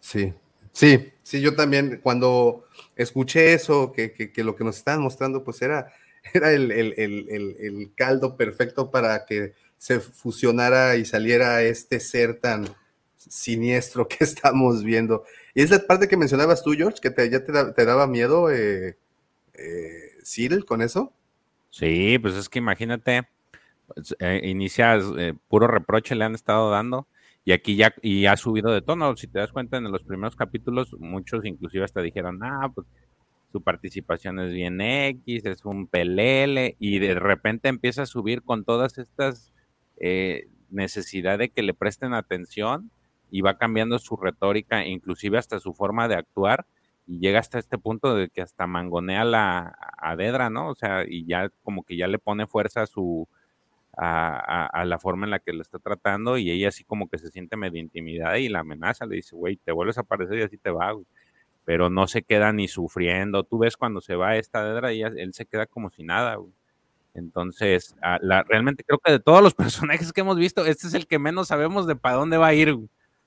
Sí, sí, sí, yo también cuando escuché eso, que, que, lo que nos estaban mostrando, pues era, era el, el, el, el, caldo perfecto para que se fusionara y saliera este ser tan siniestro que estamos viendo. Y es la parte que mencionabas tú, George, que te, ya te, daba miedo, eh, eh, Cyril, con eso. Sí, pues es que imagínate, pues, eh, eh, puro reproche le han estado dando y aquí ya y ha subido de tono. Si te das cuenta, en los primeros capítulos, muchos inclusive hasta dijeron, ah, pues su participación es bien X, es un pelele, y de repente empieza a subir con todas estas eh, necesidades de que le presten atención y va cambiando su retórica, inclusive hasta su forma de actuar, y llega hasta este punto de que hasta mangonea la, a Dedra, ¿no? O sea, y ya como que ya le pone fuerza a su, a, la forma en la que lo está tratando y ella así como que se siente medio intimidada y la amenaza, le dice, güey, te vuelves a aparecer y así te va, Pero no se queda ni sufriendo. Tú ves cuando se va esta dedra y él se queda como si nada, Entonces, la, realmente creo que de todos los personajes que hemos visto, este es el que menos sabemos de para dónde va a ir.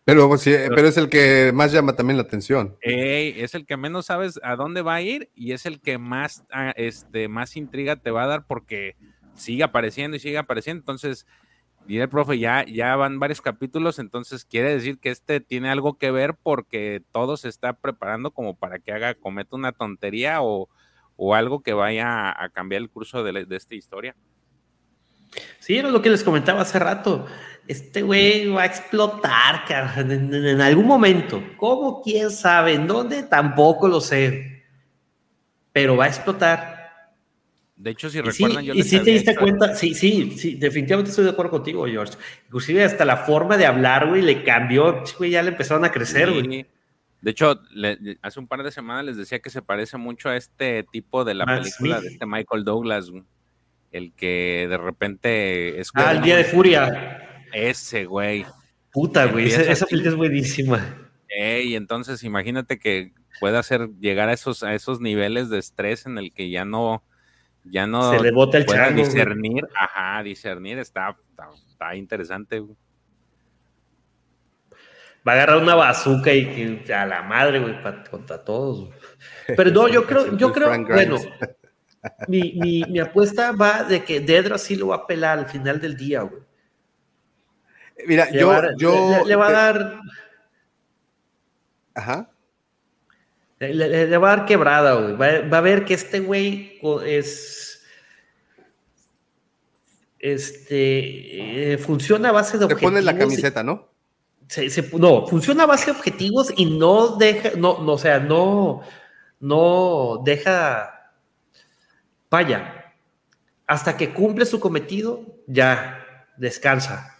Pero, pero, es el que más llama también la atención. es el que menos sabes a dónde va a ir y es el que más, ah, este, más intriga te va a dar porque sigue apareciendo y sigue apareciendo. Entonces, el profe, ya, ya van varios capítulos, entonces quiere decir que este tiene algo que ver porque todo se está preparando como para que haga, cometa una tontería o, algo que vaya a cambiar el curso de, esta historia. Sí, era lo que les comentaba hace rato. Este güey va a explotar, en, en, algún momento. ¿Cómo? ¿Quién sabe? ¿En dónde? Tampoco lo sé. Pero va a explotar de hecho, si recuerdan, yo Y sí te diste cuenta, sí, sí, sí, definitivamente estoy de acuerdo contigo, George. Inclusive hasta la forma de hablar, güey, le cambió, güey, ya le empezaron a crecer, güey. De hecho, hace un par de semanas les decía que se parece mucho a este tipo de la película de este Michael Douglas, el que de repente es Ah, el día de furia. Ese güey. Puta, güey. Esa, esa película es buenísima. Y entonces imagínate que pueda hacer llegar a esos, a esos niveles de estrés en el que ya no, ya no Se le bota el chango. güey. discernir, ajá, discernir está, está, está interesante. güey. Va a agarrar una bazooka y, y a la madre, güey, pa- contra todos. güey. Pero no, yo creo, yo creo, bueno, mi, mi, mi apuesta va de que Dedra sí lo va a pelar al final del día, güey. Mira, Le yo, va yo. le, le va a te- dar, Ajá. le, va a dar quebrada, güey. Va, va a ver que este güey es, este, eh, funciona a base de Te pones la y- camiseta, ¿no? se- se- no, funciona a base de objetivos y no deja, no, no, o sea, no, no deja, vaya, hasta que cumple su cometido, ya descansa.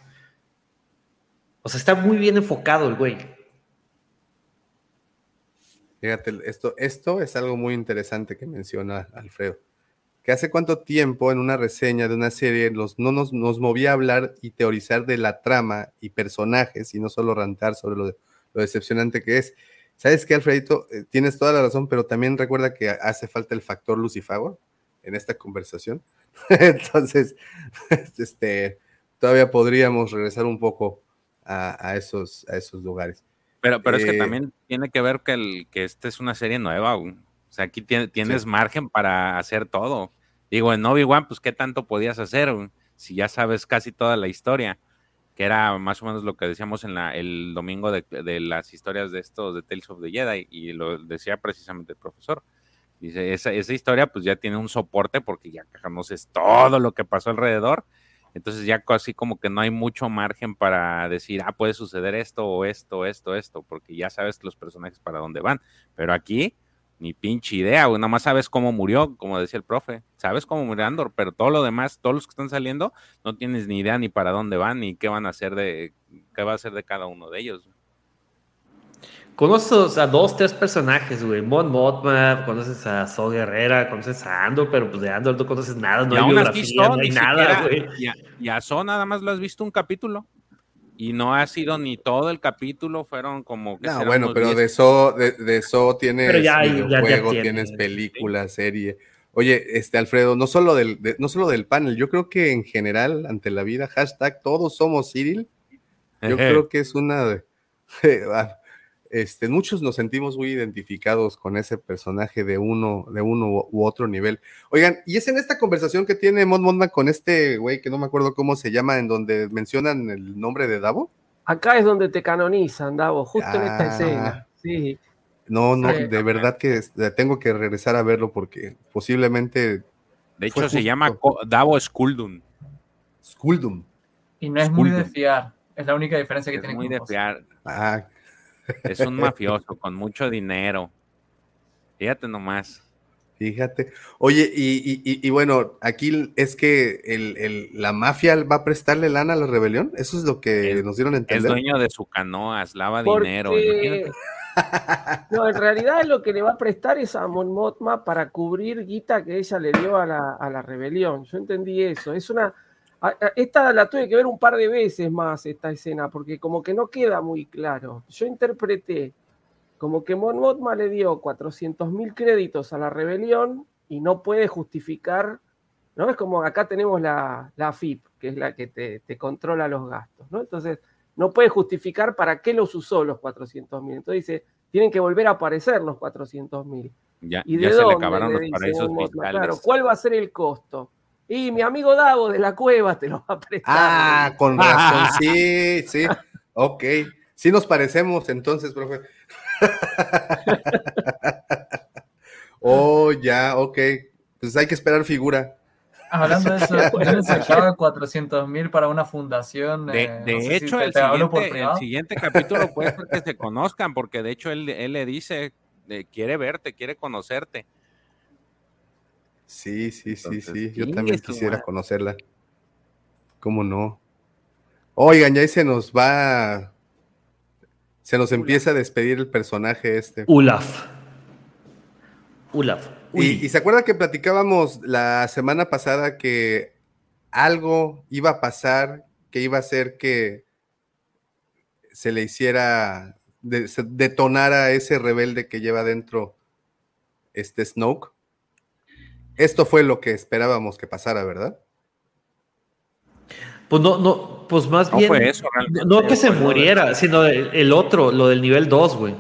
O sea, está muy bien enfocado el güey. Fíjate, esto, esto es algo muy interesante que menciona Alfredo. Que hace cuánto tiempo en una reseña de una serie los, no nos, nos movía a hablar y teorizar de la trama y personajes y no solo rantar sobre lo, decepcionante que es. ¿Sabes qué, Alfredito? Eh, tienes toda la razón, pero también recuerda que hace falta el factor Lucifago en esta conversación. Entonces, este, todavía podríamos regresar un poco a, a esos, a esos lugares. Pero, pero es que Eh, también tiene que ver que, el, que esta es una serie nueva. O sea, aquí tiene- tienes margen para hacer todo. Digo, en Obi-Wan, pues, ¿qué tanto podías hacer? Si ya sabes casi toda la historia, que era más o menos lo que decíamos en la, el domingo de, de las historias de estos, de Tales of the Jedi, y lo decía precisamente el profesor. Dice, esa, esa historia pues ya tiene un soporte porque ya conoces todo lo que pasó alrededor. Entonces ya casi como que no hay mucho margen para decir, ah, puede suceder esto o esto, esto, esto, porque ya sabes los personajes para dónde van. Pero aquí, ni pinche idea, nada más sabes cómo murió, como decía el profe. Sabes cómo murió Andor, pero todo lo demás, todos los que están saliendo, no tienes ni idea ni para dónde van, ni qué van a hacer de, qué va a hacer de cada uno de ellos. Conoces a dos, tres personajes, güey. Mon Mothma, conoces a Saw Guerrera, conoces a Andor, pero pues de Andor no conoces nada, no Y hay biografía, son, no hay ni nada, güey. y a- Y a Son nada más lo has visto un capítulo. Y no ha sido ni todo el capítulo, fueron como que No, bueno, pero 10 de eso, de, de eso tienes Pero ya hay- ya- ya videojuego, tiene. tienes película, serie. Oye, este Alfredo, no solo del, de- no solo del panel, yo creo que en general, ante la vida, hashtag todos somos Cyril, yo creo que es una de, ah, este, muchos nos sentimos muy identificados con ese personaje de uno, de uno u otro nivel. Oigan, y es en esta conversación que tiene Mon Monma con este güey que no me acuerdo cómo se llama, en donde mencionan el nombre de Davo. Acá es donde te canonizan, Davo, justo en esta Ah. escena. Sí. No, no, Sí. de verdad que tengo que regresar a verlo porque posiblemente De hecho, se llama Davo Skuldun. Skuldum. Y no es muy de fiar. Es la única diferencia que Es tiene muy con de fiar. Ah, Es un mafioso con mucho dinero. Fíjate nomás. fíjate. Oye, y, y- y- y bueno, aquí es que el, el- la mafia va a prestarle lana a la rebelión. Eso es lo que Es- nos dieron a Es entender. dueño de su canoa, lava Porque- dinero. imagínate. No, en realidad lo que le va a prestar es a Mon Mothma para cubrir guita que ella le dio a la, a la rebelión. Yo entendí eso. Es una. Esta la tuve que ver un par de veces más, esta escena, porque como que no queda muy claro. Yo interpreté como que Mon Mothma le dio 400 mil créditos a la rebelión y no puede justificar. ¿no? Es como acá tenemos la, la AFIP, que es la que te, te controla los gastos. ¿no? Entonces, no puede justificar para qué los usó los 400 mil. Entonces dice, tienen que volver a aparecer los 400 mil. Ya, ¿Y ya se le acabaron Le los paraísos fiscales. Claro, ¿cuál va a ser el costo? Y mi amigo Davo de la cueva te lo va a prestar. Ah, con razón. Sí, sí. Ok. Sí nos parecemos entonces, profe. oh, ya, ok. Pues hay que esperar figura. Hablando de eso, yo necesitaba 400 mil para una fundación. De, eh, de no sé si hecho, te- el, te siguiente, el privado. siguiente capítulo puede ser que se conozcan, porque de hecho él, él le dice, eh, quiere verte, quiere conocerte. Sí, sí, sí, Entonces, sí. Yo también quisiera madre. conocerla. ¿Cómo no? Oigan, ya ahí se nos va. Se nos empieza a despedir el personaje este. Olaf. Olaf. Y, y se acuerda que platicábamos la semana pasada que algo iba a pasar, que iba a hacer que se le hiciera, de, se detonara ese rebelde que lleva dentro este Snoke. Esto fue lo que esperábamos que pasara, ¿verdad? Pues no, no, pues más No bien. fue eso, realmente. no que se de- muriera, sino el, el otro, lo del nivel 2, güey.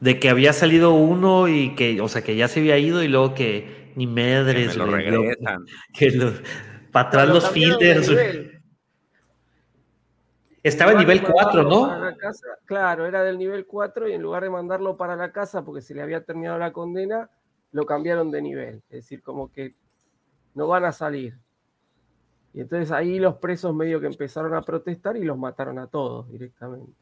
De que había salido uno y que, o sea, que ya se había ido y luego que ni Que medres, me lo güey, regresan. Que lo- para atrás Lo los filters. Estaba en nivel 4, mandarlo para ¿no? claro, era del nivel 4 y en lugar de mandarlo para la casa porque se le había terminado la condena, lo cambiaron de nivel. Es decir, como que no van a salir. Y entonces ahí los presos medio que empezaron a protestar y los mataron a todos directamente.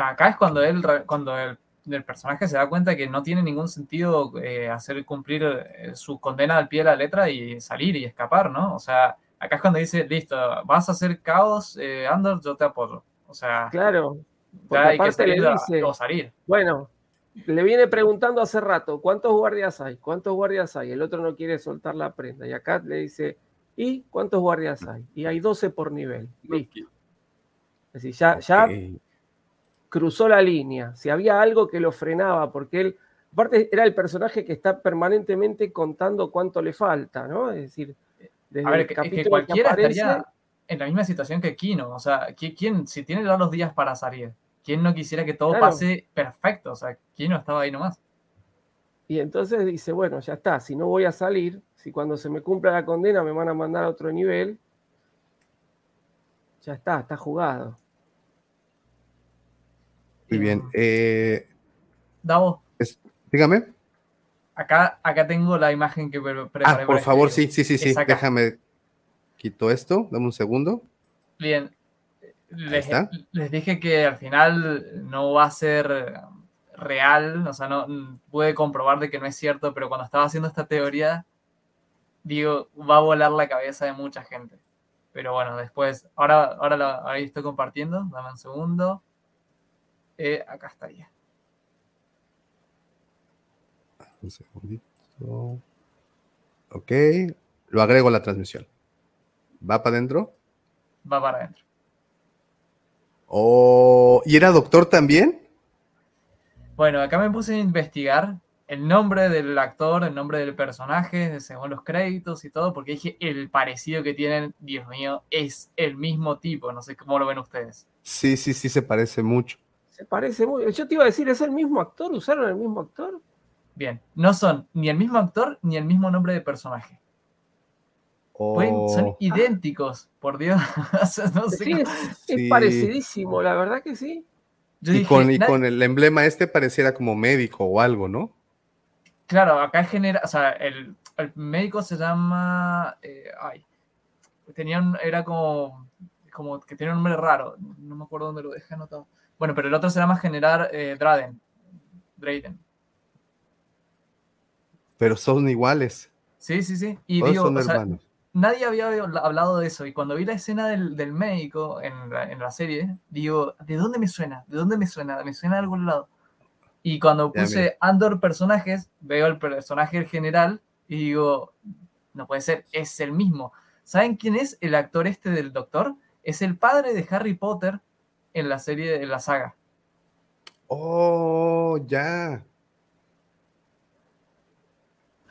Acá es cuando él, cuando el, el personaje se da cuenta que no tiene ningún sentido eh, hacer cumplir eh, su condena al pie de la letra y salir y escapar, ¿no? O sea, acá es cuando dice, listo, vas a hacer caos, eh, Andor, yo te apoyo. O sea, Claro, ya hay que salir a- dice- o salir. bueno, le viene preguntando hace rato, ¿cuántos guardias hay? ¿Cuántos guardias hay? El otro no quiere soltar la prenda. Y acá le dice, ¿y cuántos guardias hay? Y hay 12 por nivel. Listo. Es decir, ya, ya cruzó la línea. Si había algo que lo frenaba, porque él, aparte, era el personaje que está permanentemente contando cuánto le falta, ¿no? Es decir, desde A ver, el que, capítulo que que cualquiera aparece, estaría en la misma situación que Kino. O sea, ¿qui- ¿quién, si tiene los días para salir, ¿quién no quisiera que todo Claro. pase perfecto? O sea, Kino estaba ahí nomás. Y entonces dice, bueno, ya está, si no voy a salir, si cuando se me cumpla la condena me van a mandar a otro nivel, ya está, está jugado. Muy bien. Eh, Davo, dígame. acá, acá tengo la imagen que pre- preparé. Ah, por este favor, video. sí, sí, sí, sí. Déjame. Quito esto. Dame un segundo. Bien. Les, dije que al final no va a ser real, o sea, no puede comprobar de que no es cierto, pero cuando estaba haciendo esta teoría, digo, va a volar la cabeza de mucha gente. Pero bueno, después, ahora, ahora la- ahí estoy compartiendo, dame un segundo. Eh, acá estaría. Un segundito. Ok. Lo agrego a la transmisión. ¿Va para adentro? Va para adentro. Oh, ¿y era doctor también? Bueno, acá me puse a investigar el nombre del actor, el nombre del personaje, según los créditos y todo, porque dije, el parecido que tienen, Dios mío, es el mismo tipo. No sé cómo lo ven ustedes. Sí, sí, sí, se parece mucho. Se parece muy. Yo te iba a decir, ¿es el mismo actor? ¿Usaron el mismo actor? Bien, no son ni el mismo actor ni el mismo nombre de personaje. Son idénticos, por Dios. No sé Sí, es, es Sí. parecidísimo, la verdad que sí. Yo y, dije, con, y "Na- con el emblema este pareciera como médico o algo, ¿no? Claro, acá genera, o sea, el, el médico se llama, eh, ay, tenía un- era como, como que tiene un nombre raro, no me acuerdo dónde lo dejé anotado. Bueno, pero el otro se llama General eh, Draden, Drayden. Pero son iguales. Sí, sí, sí. Y Todos digo, son o sea, hermanos. Nadie había habla- hablado de eso. Y cuando vi la escena del, del médico en la, en la serie, digo, ¿de dónde me suena? ¿De dónde me suena? Me suena de algún lado. Y cuando puse Andor personajes, veo el personaje general y digo, no puede ser, es el mismo. ¿Saben quién es el actor este del doctor? Es el padre de Harry Potter en la serie, en la saga. Oh, ya.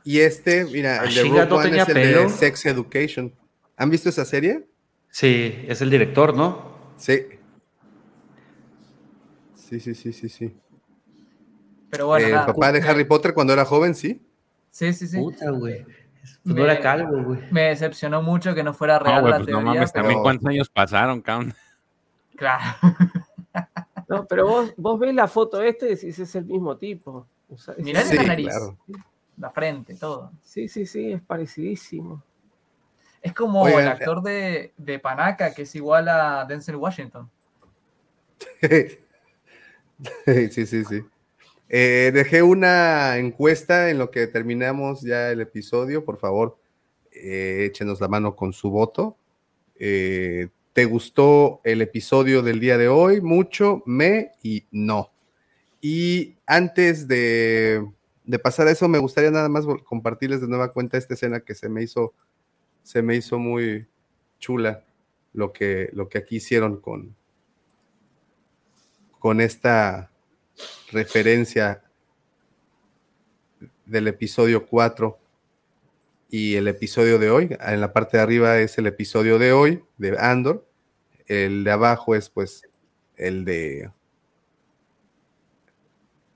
Y este, mira, el de Ashiga Rogue no One tenía es el de pelo. Sex Education. ¿Han visto esa serie? Sí, es el director, ¿no? Sí. Sí, sí, sí, sí, sí. Pero bueno, el nada, papá de Harry Potter cuando era joven, sí. Sí, sí, sí. Puta, güey. Pues Me- no era calvo, güey. Me decepcionó mucho que no fuera real No, güey, la pues no teoría, mames, pero también pero- cuántos años pasaron, cabrón. claro. No, pero vos, vos ves la foto este y decís, es el mismo tipo. O sea, Mirá Sí, la nariz, claro. La frente, todo. Sí, sí, sí, es parecidísimo. Es como Oigan, el actor de, de Panaca, que es igual a Denzel Washington. sí, sí, sí. Eh, dejé una encuesta en lo que terminamos ya el episodio. Por favor, eh, échenos la mano con su voto. Eh, ¿Te gustó el episodio del día de hoy? Mucho, me y no. Y antes de, de pasar a eso, me gustaría nada más compartirles de nueva cuenta esta escena que se me hizo, se me hizo muy chula lo que, lo que aquí hicieron con, con esta referencia del episodio 4 y el episodio de hoy. En la parte de arriba es el episodio de hoy de Andor. El de abajo es pues el de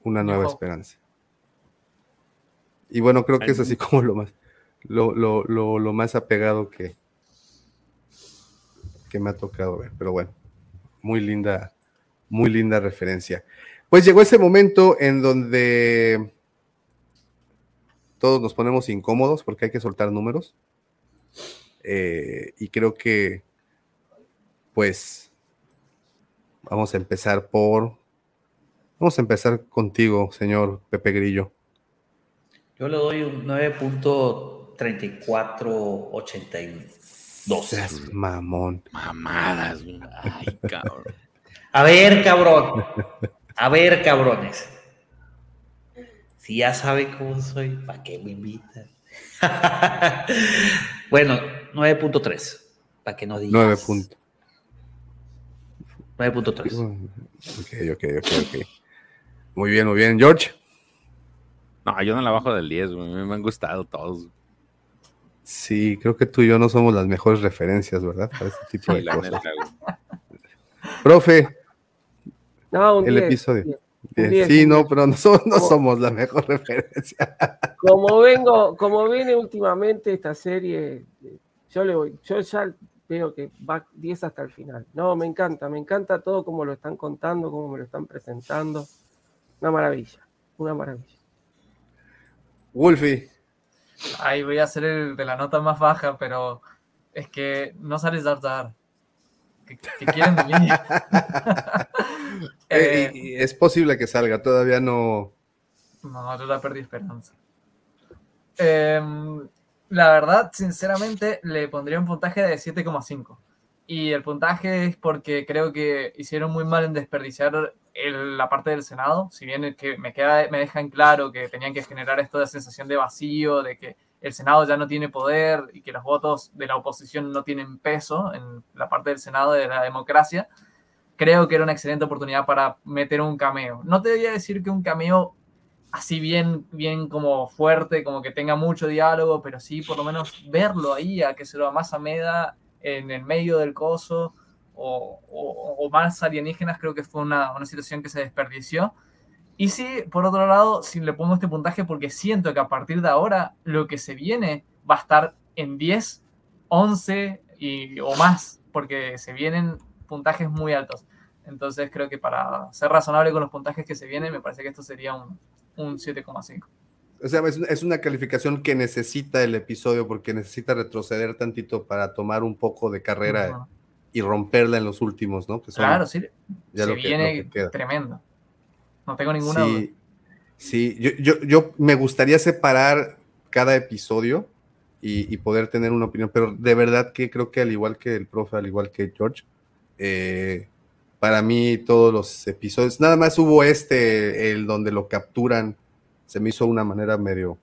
Una Nueva Esperanza. Y bueno, creo que es así como lo más, lo, lo, lo, lo más apegado que, que me ha tocado ver. Pero bueno, muy linda, muy linda referencia. Pues llegó ese momento en donde todos nos ponemos incómodos porque hay que soltar números. Eh, y creo que, pues, vamos a empezar por, vamos a empezar contigo, señor Pepe Grillo. Yo le doy un 9.3482. mamón. Mamadas, Ay, cabrón. A ver, cabrón. A ver, cabrones. Si ya sabe cómo soy, ¿para qué me invitan? bueno, 9.3. Para que no digas. 9. 9.3. Ok, ok, ok, ok. Muy bien, muy bien. George. No, yo no la bajo del 10, me, me han gustado todos. Sí, creo que tú y yo no somos las mejores referencias, ¿verdad? Para este tipo de cosas. Neta, Profe. No, un el 10, episodio. 10. Bien, sí, no, pero no, somos, no somos la mejor referencia. Como vengo, como viene últimamente esta serie, yo le voy, yo ya veo que va 10 hasta el final. No, me encanta, me encanta todo como lo están contando, como me lo están presentando. Una maravilla, una maravilla. Wolfie. Ahí voy a hacer el de la nota más baja, pero es que no sale Jar. ¿Qué, qué quieren de mí? eh, y, y es posible que salga, todavía no. No, yo la perdí esperanza. Eh, la verdad, sinceramente, le pondría un puntaje de 7,5. Y el puntaje es porque creo que hicieron muy mal en desperdiciar el, la parte del Senado. Si bien es que me, queda, dejan claro que tenían que generar esto de sensación de vacío, de que el Senado ya no tiene poder y que los votos de la oposición no tienen peso en la parte del Senado de la democracia, creo que era una excelente oportunidad para meter un cameo. No te voy a decir que un cameo así bien, bien como fuerte, como que tenga mucho diálogo, pero sí por lo menos verlo ahí, a que se lo amasa Meda en el medio del coso, o, o, o más alienígenas, creo que fue una, una, situación que se desperdició. Y sí, por otro lado, si le pongo este puntaje porque siento que a partir de ahora lo que se viene va a estar en 10, 11 y, o más, porque se vienen puntajes muy altos. Entonces creo que para ser razonable con los puntajes que se vienen, me parece que esto sería un, un 7,5. O sea, es, una calificación que necesita el episodio porque necesita retroceder tantito para tomar un poco de carrera uh -huh. Y romperla en los últimos, ¿no? Que son claro, sí. Ya se lo viene que, lo que tremendo. No tengo ninguna sí, duda. Sí, yo, yo, yo, me gustaría separar cada episodio y, y, poder tener una opinión, pero de verdad que creo que al igual que el profe, al igual que George, eh, para mí todos los episodios, nada más hubo este, el donde lo capturan, se me hizo una manera medio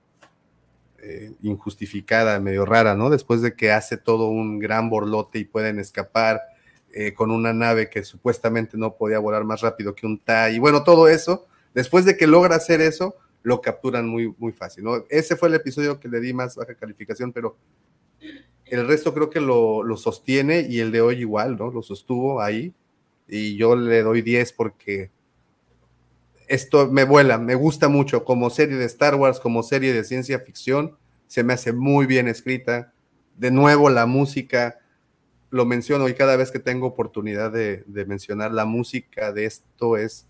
eh, injustificada, medio rara, ¿no? Después de que hace todo un gran borlote y pueden escapar eh, con una nave que supuestamente no podía volar más rápido que un TIE, y bueno, todo eso, después de que logra hacer eso, lo capturan muy, muy fácil, ¿no? Ese fue el episodio que le di más baja calificación, pero el resto creo que lo, lo sostiene y el de hoy igual, ¿no? Lo sostuvo ahí y yo le doy 10 porque esto me vuela, me gusta mucho como serie de Star Wars, como serie de ciencia ficción, se me hace muy bien escrita. De nuevo, la música, lo menciono y cada vez que tengo oportunidad de, mencionar la música de esto es,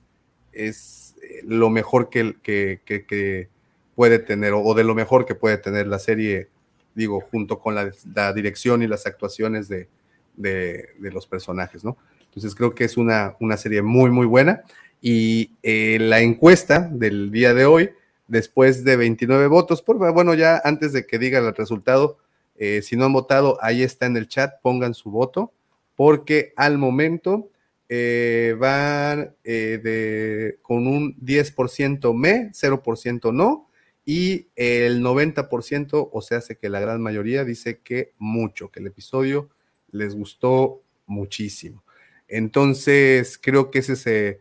es lo mejor que, que, que, puede tener o de lo mejor que puede tener la serie, digo, junto con la, la dirección y las actuaciones de, de, de los personajes, ¿no? Entonces creo que es una, una serie muy, muy buena. Y eh, la encuesta del día de hoy, después de 29 votos, por bueno, ya antes de que diga el resultado, eh, si no han votado, ahí está en el chat, pongan su voto, porque al momento eh, van de, con un 10% me, 0% no, y el 90%, o sea, hace que la gran mayoría dice que mucho, que el episodio les gustó muchísimo. Entonces, creo que ese se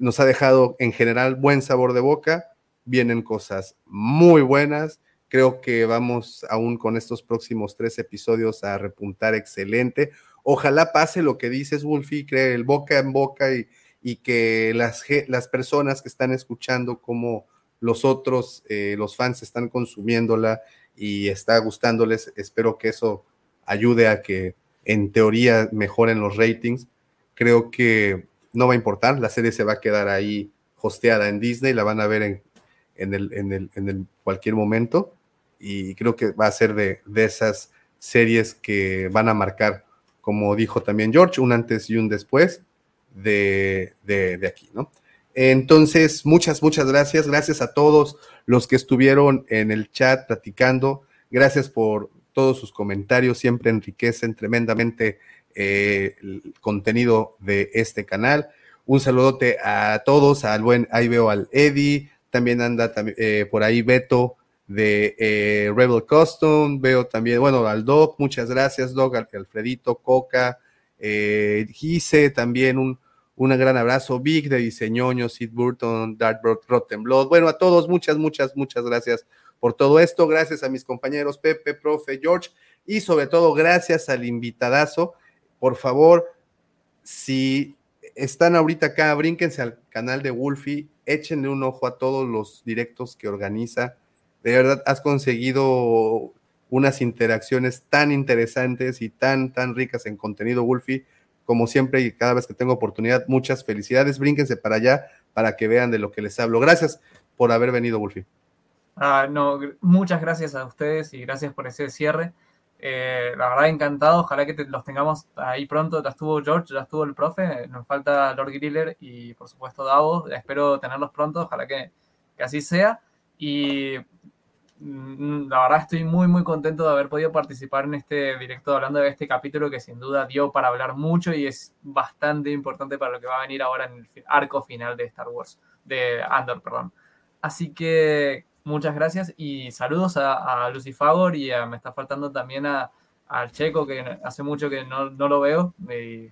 nos ha dejado en general buen sabor de boca, vienen cosas muy buenas, creo que vamos aún con estos próximos tres episodios a repuntar excelente. Ojalá pase lo que dices, Wolfie, cree el boca en boca y, y que las, las personas que están escuchando como los otros, eh, los fans están consumiéndola y está gustándoles. Espero que eso ayude a que en teoría mejoren los ratings. Creo que no va a importar, la serie se va a quedar ahí hosteada en Disney, la van a ver en, en, el, en, el, en el cualquier momento y creo que va a ser de, de esas series que van a marcar, como dijo también George, un antes y un después de, de, de aquí, ¿no? Entonces, muchas, muchas gracias. Gracias a todos los que estuvieron en el chat platicando. Gracias por todos sus comentarios. Siempre enriquecen tremendamente el contenido de este canal. Un saludote a todos, al buen, ahí veo al Eddie, también anda eh, por ahí Beto de eh, Rebel Custom, veo también, bueno, al Doc, muchas gracias Doc, al Alfredito, Coca, eh, Gise, también un, un gran abrazo. Big de Diseñoño, Sid Burton, Dartbrook, Blood. Bueno, a todos, muchas, muchas, muchas gracias por todo esto. Gracias a mis compañeros Pepe, Profe, George y sobre todo gracias al invitadazo. Por favor, si están ahorita acá, brínquense al canal de Wolfie, échenle un ojo a todos los directos que organiza. De verdad, has conseguido unas interacciones tan interesantes y tan, tan ricas en contenido, Wolfie como siempre y cada vez que tengo oportunidad, muchas felicidades. Brínquense para allá para que vean de lo que les hablo. Gracias por haber venido, Wolfie. Ah, no, muchas gracias a ustedes y gracias por ese cierre. Eh, la verdad, encantado. Ojalá que los tengamos ahí pronto. Ya estuvo George, ya estuvo el profe. Nos falta Lord Griller y, por supuesto, Davos. Espero tenerlos pronto. Ojalá que, que así sea. Y Mm, la verdad estoy muy, muy contento de haber podido participar en este directo hablando de este capítulo que sin duda dio para hablar mucho y es bastante importante para lo que va a venir ahora en el arco final de Star Wars, de Andor, perdón. Así que muchas gracias y saludos a, Lucy Favor y me está faltando también a, al Checo, que hace mucho que no, no lo veo y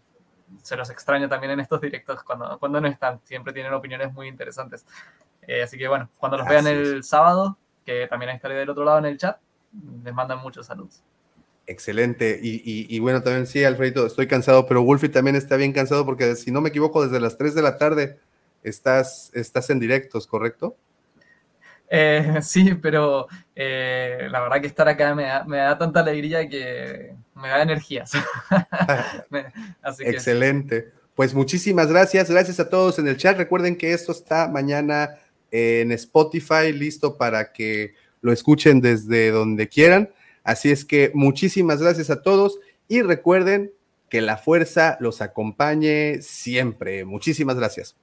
se los extraño también en estos directos cuando, cuando no están, siempre tienen opiniones muy interesantes. Eh, así que bueno, cuando los vean el sábado, que también estaré del otro lado en el chat. Les mandan muchos saludos. Excelente. Y, bueno, también sí, Alfredito, estoy cansado, pero Wolfie también está bien cansado porque si no me equivoco, desde las 3 de la tarde estás, estás en directos, ¿correcto? Eh, sí, pero eh, la verdad que estar acá me da, tanta alegría que me da energías. Excelente. Pues muchísimas gracias. Gracias a todos en el chat. Recuerden que esto está mañana en Spotify, listo para que lo escuchen desde donde quieran. Así es que muchísimas gracias a todos y recuerden que la fuerza los acompañe siempre. Muchísimas gracias.